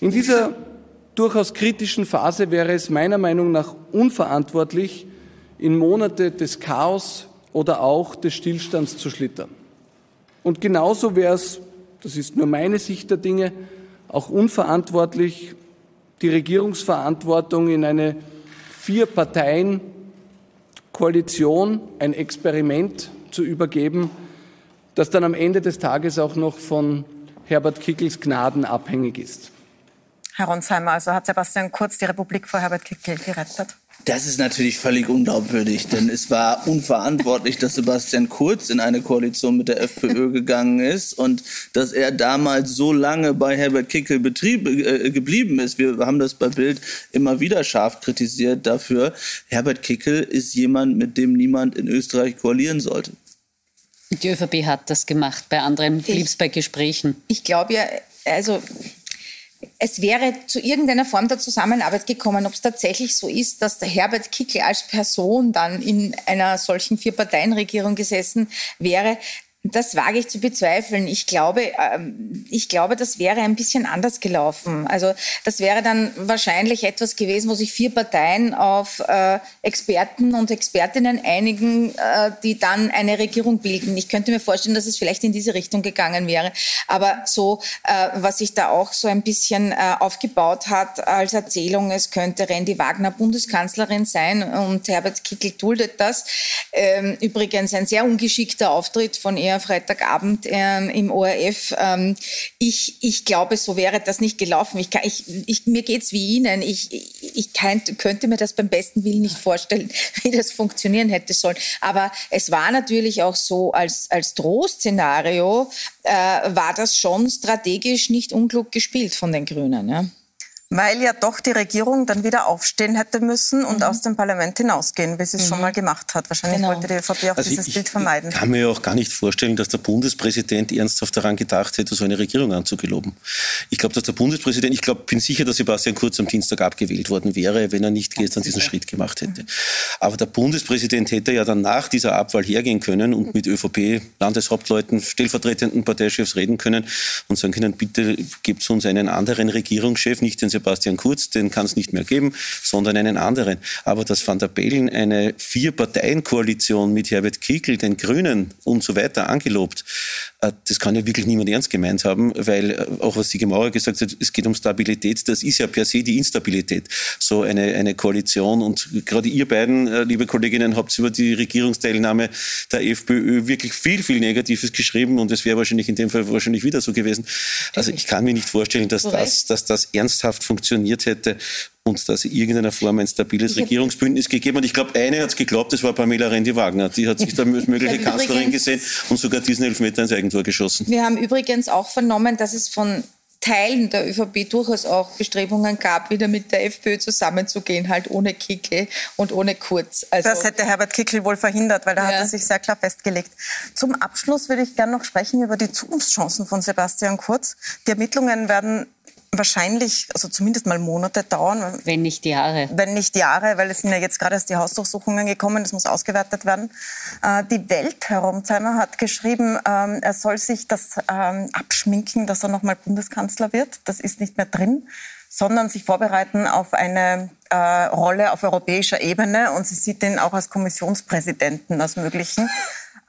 In dieser durchaus kritischen Phase wäre es meiner Meinung nach unverantwortlich, in Monate des Chaos oder auch des Stillstands zu schlittern. Und genauso wäre es, das ist nur meine Sicht der Dinge, auch unverantwortlich, die Regierungsverantwortung in eine Vier-Parteien-Koalition, ein Experiment zu übergeben, das dann am Ende des Tages auch noch von Herbert Kickels Gnaden abhängig ist. Herr Ronsheimer, also hat Sebastian Kurz die Republik vor Herbert Kickl gerettet? Das ist natürlich völlig unglaubwürdig, denn es war unverantwortlich, dass Sebastian Kurz in eine Koalition mit der FPÖ gegangen ist und dass er damals so lange bei Herbert Kickel Betrieb, äh, geblieben ist. Wir haben das bei Bild immer wieder scharf kritisiert dafür. Herbert Kickel ist jemand, mit dem niemand in Österreich koalieren sollte. Die ÖVP hat das gemacht, bei anderen blieb es bei Gesprächen. Ich glaube ja, also es wäre zu irgendeiner Form der Zusammenarbeit gekommen. Ob es tatsächlich so ist, dass der Herbert Kickl als Person dann in einer solchen Vier-Parteien-Regierung gesessen wäre, das wage ich zu bezweifeln. Ich glaube, ähm, ich glaube, das wäre ein bisschen anders gelaufen. Also das wäre dann wahrscheinlich etwas gewesen, wo sich vier Parteien auf äh, Experten und Expertinnen einigen, äh, die dann eine Regierung bilden. Ich könnte mir vorstellen, dass es vielleicht in diese Richtung gegangen wäre. Aber so, äh, was sich da auch so ein bisschen aufgebaut hat als Erzählung, es könnte Randy Wagner Bundeskanzlerin sein und Herbert Kickl duldet das. Ähm, übrigens ein sehr ungeschickter Auftritt von ihr Freitagabend ähm, im ORF. Ähm, ich, ich glaube, so wäre das nicht gelaufen. Ich, ich, ich, mir geht's wie Ihnen. Ich, ich kann, könnte mir das beim besten Willen nicht vorstellen, wie das funktionieren hätte sollen. Aber es war natürlich auch so, als, als Drohszenario äh, war das schon strategisch nicht unklug gespielt von den Grünen. Ja weil ja doch die Regierung dann wieder aufstehen hätte müssen und mhm. aus dem Parlament hinausgehen, wie sie es mhm. schon mal gemacht hat. Wahrscheinlich genau. wollte die ÖVP auch also dieses ich, Bild vermeiden. Ich kann mir ja auch gar nicht vorstellen, dass der Bundespräsident ernsthaft daran gedacht hätte, so eine Regierung anzugeloben. Ich glaube, dass der Bundespräsident, ich glaube, bin sicher, dass Sebastian Kurz am Dienstag abgewählt worden wäre, wenn er nicht gestern diesen Schritt gemacht hätte. Mhm. Aber der Bundespräsident hätte ja dann nach dieser Abwahl hergehen können und mit ÖVP, Landeshauptleuten, stellvertretenden Parteichefs reden können und sagen können, bitte gebt uns einen anderen Regierungschef, nicht den Sebastian Kurz, den kann es nicht mehr geben, sondern einen anderen. Aber dass Van der Bellen eine Vier-Parteien-Koalition mit Herbert Kickl, den Grünen und so weiter angelobt, äh, das kann ja wirklich niemand ernst gemeint haben, weil äh, auch was Sigi Maurer gesagt hat, es geht um Stabilität, das ist ja per se die Instabilität, so eine, eine Koalition. Und gerade ihr beiden, äh, liebe Kolleginnen, habt über die Regierungsteilnahme der FPÖ wirklich viel, viel Negatives geschrieben und es wäre wahrscheinlich in dem Fall wahrscheinlich wieder so gewesen. Also ich kann mir nicht vorstellen, dass das, dass das ernsthaft funktioniert hätte und dass irgendeiner Form ein stabiles Regierungsbündnis gegeben hat. Ich glaube, eine hat es geglaubt, das war Pamela Rendi-Wagner. Die hat sich da als mögliche Kanzlerin gesehen und sogar diesen Elfmeter ins Eigentor geschossen. Wir haben übrigens auch vernommen, dass es von Teilen der ÖVP durchaus auch Bestrebungen gab, wieder mit der FPÖ zusammenzugehen, halt ohne Kickel und ohne Kurz. Also das hätte Herbert Kickel wohl verhindert, weil da ja. hat er sich sehr klar festgelegt. Zum Abschluss würde ich gerne noch sprechen über die Zukunftschancen von Sebastian Kurz. Die Ermittlungen werden wahrscheinlich, also zumindest mal Monate dauern. Wenn nicht Jahre. Wenn nicht Jahre, weil es sind ja jetzt gerade erst die Hausdurchsuchungen gekommen, das muss ausgewertet werden. Äh, die Welt, Herr Romzheimer, hat geschrieben, ähm, er soll sich das ähm, abschminken, dass er nochmal Bundeskanzler wird. Das ist nicht mehr drin sondern sich vorbereiten auf eine äh, Rolle auf europäischer Ebene. Und sie sieht ihn auch als Kommissionspräsidenten als möglichen.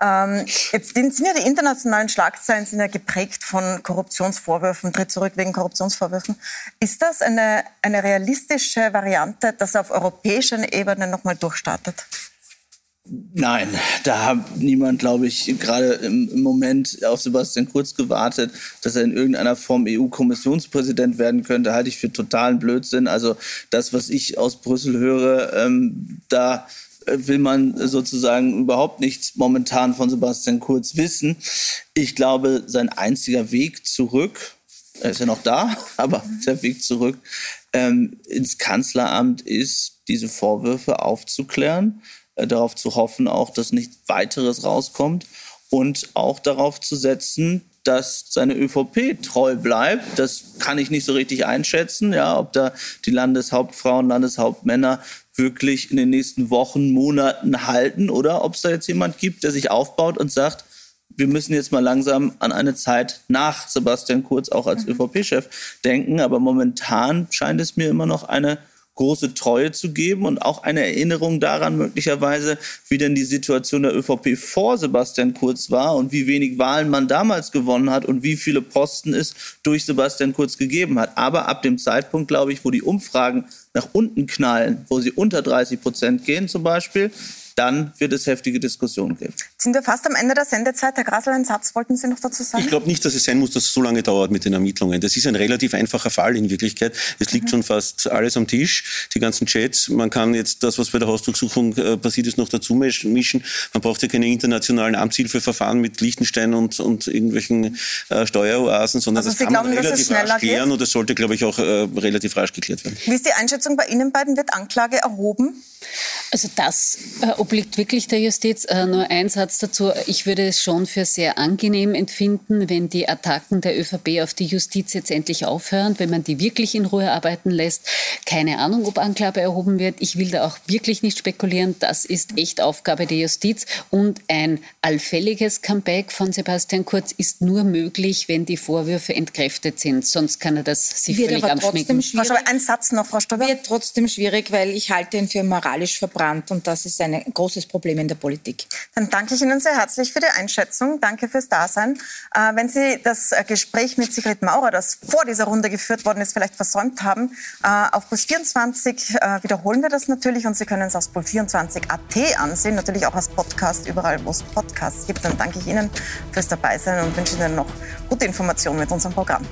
Ähm, jetzt sind ja die internationalen Schlagzeilen sind ja geprägt von Korruptionsvorwürfen, tritt zurück wegen Korruptionsvorwürfen. Ist das eine, eine realistische Variante, dass er auf europäischer Ebene nochmal durchstartet? Nein, da hat niemand, glaube ich, gerade im, Moment auf Sebastian Kurz gewartet, dass er in irgendeiner Form EU-Kommissionspräsident werden könnte, halte ich für totalen Blödsinn. Also das, was ich aus Brüssel höre, ähm, da will man sozusagen überhaupt nichts momentan von Sebastian Kurz wissen. Ich glaube, sein einziger Weg zurück er ist ja noch da, aber der Weg zurück ähm, ins Kanzleramt ist, diese Vorwürfe aufzuklären, äh, darauf zu hoffen auch, dass nichts weiteres rauskommt und auch darauf zu setzen, dass seine ÖVP treu bleibt. Das kann ich nicht so richtig einschätzen, ja, ob da die Landeshauptfrauen, Landeshauptmänner wirklich in den nächsten Wochen, Monaten halten oder ob es da jetzt jemand gibt, der sich aufbaut und sagt, wir müssen jetzt mal langsam an eine Zeit nach Sebastian Kurz auch als mhm. ÖVP-Chef denken. Aber momentan scheint es mir immer noch eine große Treue zu geben und auch eine Erinnerung daran möglicherweise, wie denn die Situation der ÖVP vor Sebastian Kurz war und wie wenig Wahlen man damals gewonnen hat und wie viele Posten es durch Sebastian Kurz gegeben hat. Aber ab dem Zeitpunkt, glaube ich, wo die Umfragen nach unten knallen, wo sie unter 30 Prozent gehen zum Beispiel, dann wird es heftige Diskussionen geben. Sind wir fast am Ende der Sendezeit. Herr Grasel, einen Satz wollten Sie noch dazu sagen? Ich glaube nicht, dass es sein muss, dass es so lange dauert mit den Ermittlungen. Das ist ein relativ einfacher Fall in Wirklichkeit. Es liegt mhm. schon fast alles am Tisch, die ganzen Chats. Man kann jetzt das, was bei der Hausdurchsuchung äh, passiert ist, noch dazu mischen. Man braucht ja keine internationalen Amtshilfeverfahren mit Liechtenstein und, und irgendwelchen äh, Steueroasen, sondern also das Sie kann glauben, man relativ rasch klären geht? und das sollte, glaube ich, auch äh, relativ rasch geklärt werden. Wie ist die Einschätzung bei Ihnen beiden? Wird Anklage erhoben? Also das äh, obliegt wirklich der Justiz. Äh, nur ein Satz dazu. Ich würde es schon für sehr angenehm empfinden, wenn die Attacken der ÖVP auf die Justiz jetzt endlich aufhören, wenn man die wirklich in Ruhe arbeiten lässt. Keine Ahnung, ob Anklage erhoben wird. Ich will da auch wirklich nicht spekulieren. Das ist echt Aufgabe der Justiz. Und ein allfälliges Comeback von Sebastian Kurz ist nur möglich, wenn die Vorwürfe entkräftet sind. Sonst kann er das sich wird völlig aber abschmecken. Ein Satz noch, Frau Stober. Wird trotzdem schwierig, weil ich halte ihn für moralisch verbrannt und das ist ein großes Problem in der Politik. Dann danke ich Ihnen sehr herzlich für die Einschätzung. Danke fürs Dasein. Äh, wenn Sie das äh, Gespräch mit Sigrid Maurer, das vor dieser Runde geführt worden ist, vielleicht versäumt haben, äh, auf Puls 24 äh, wiederholen wir das natürlich und Sie können es auf Puls 24 AT ansehen, natürlich auch als Podcast, überall wo es Podcasts gibt. Dann danke ich Ihnen fürs Dabeisein und wünsche Ihnen noch gute Informationen mit unserem Programm.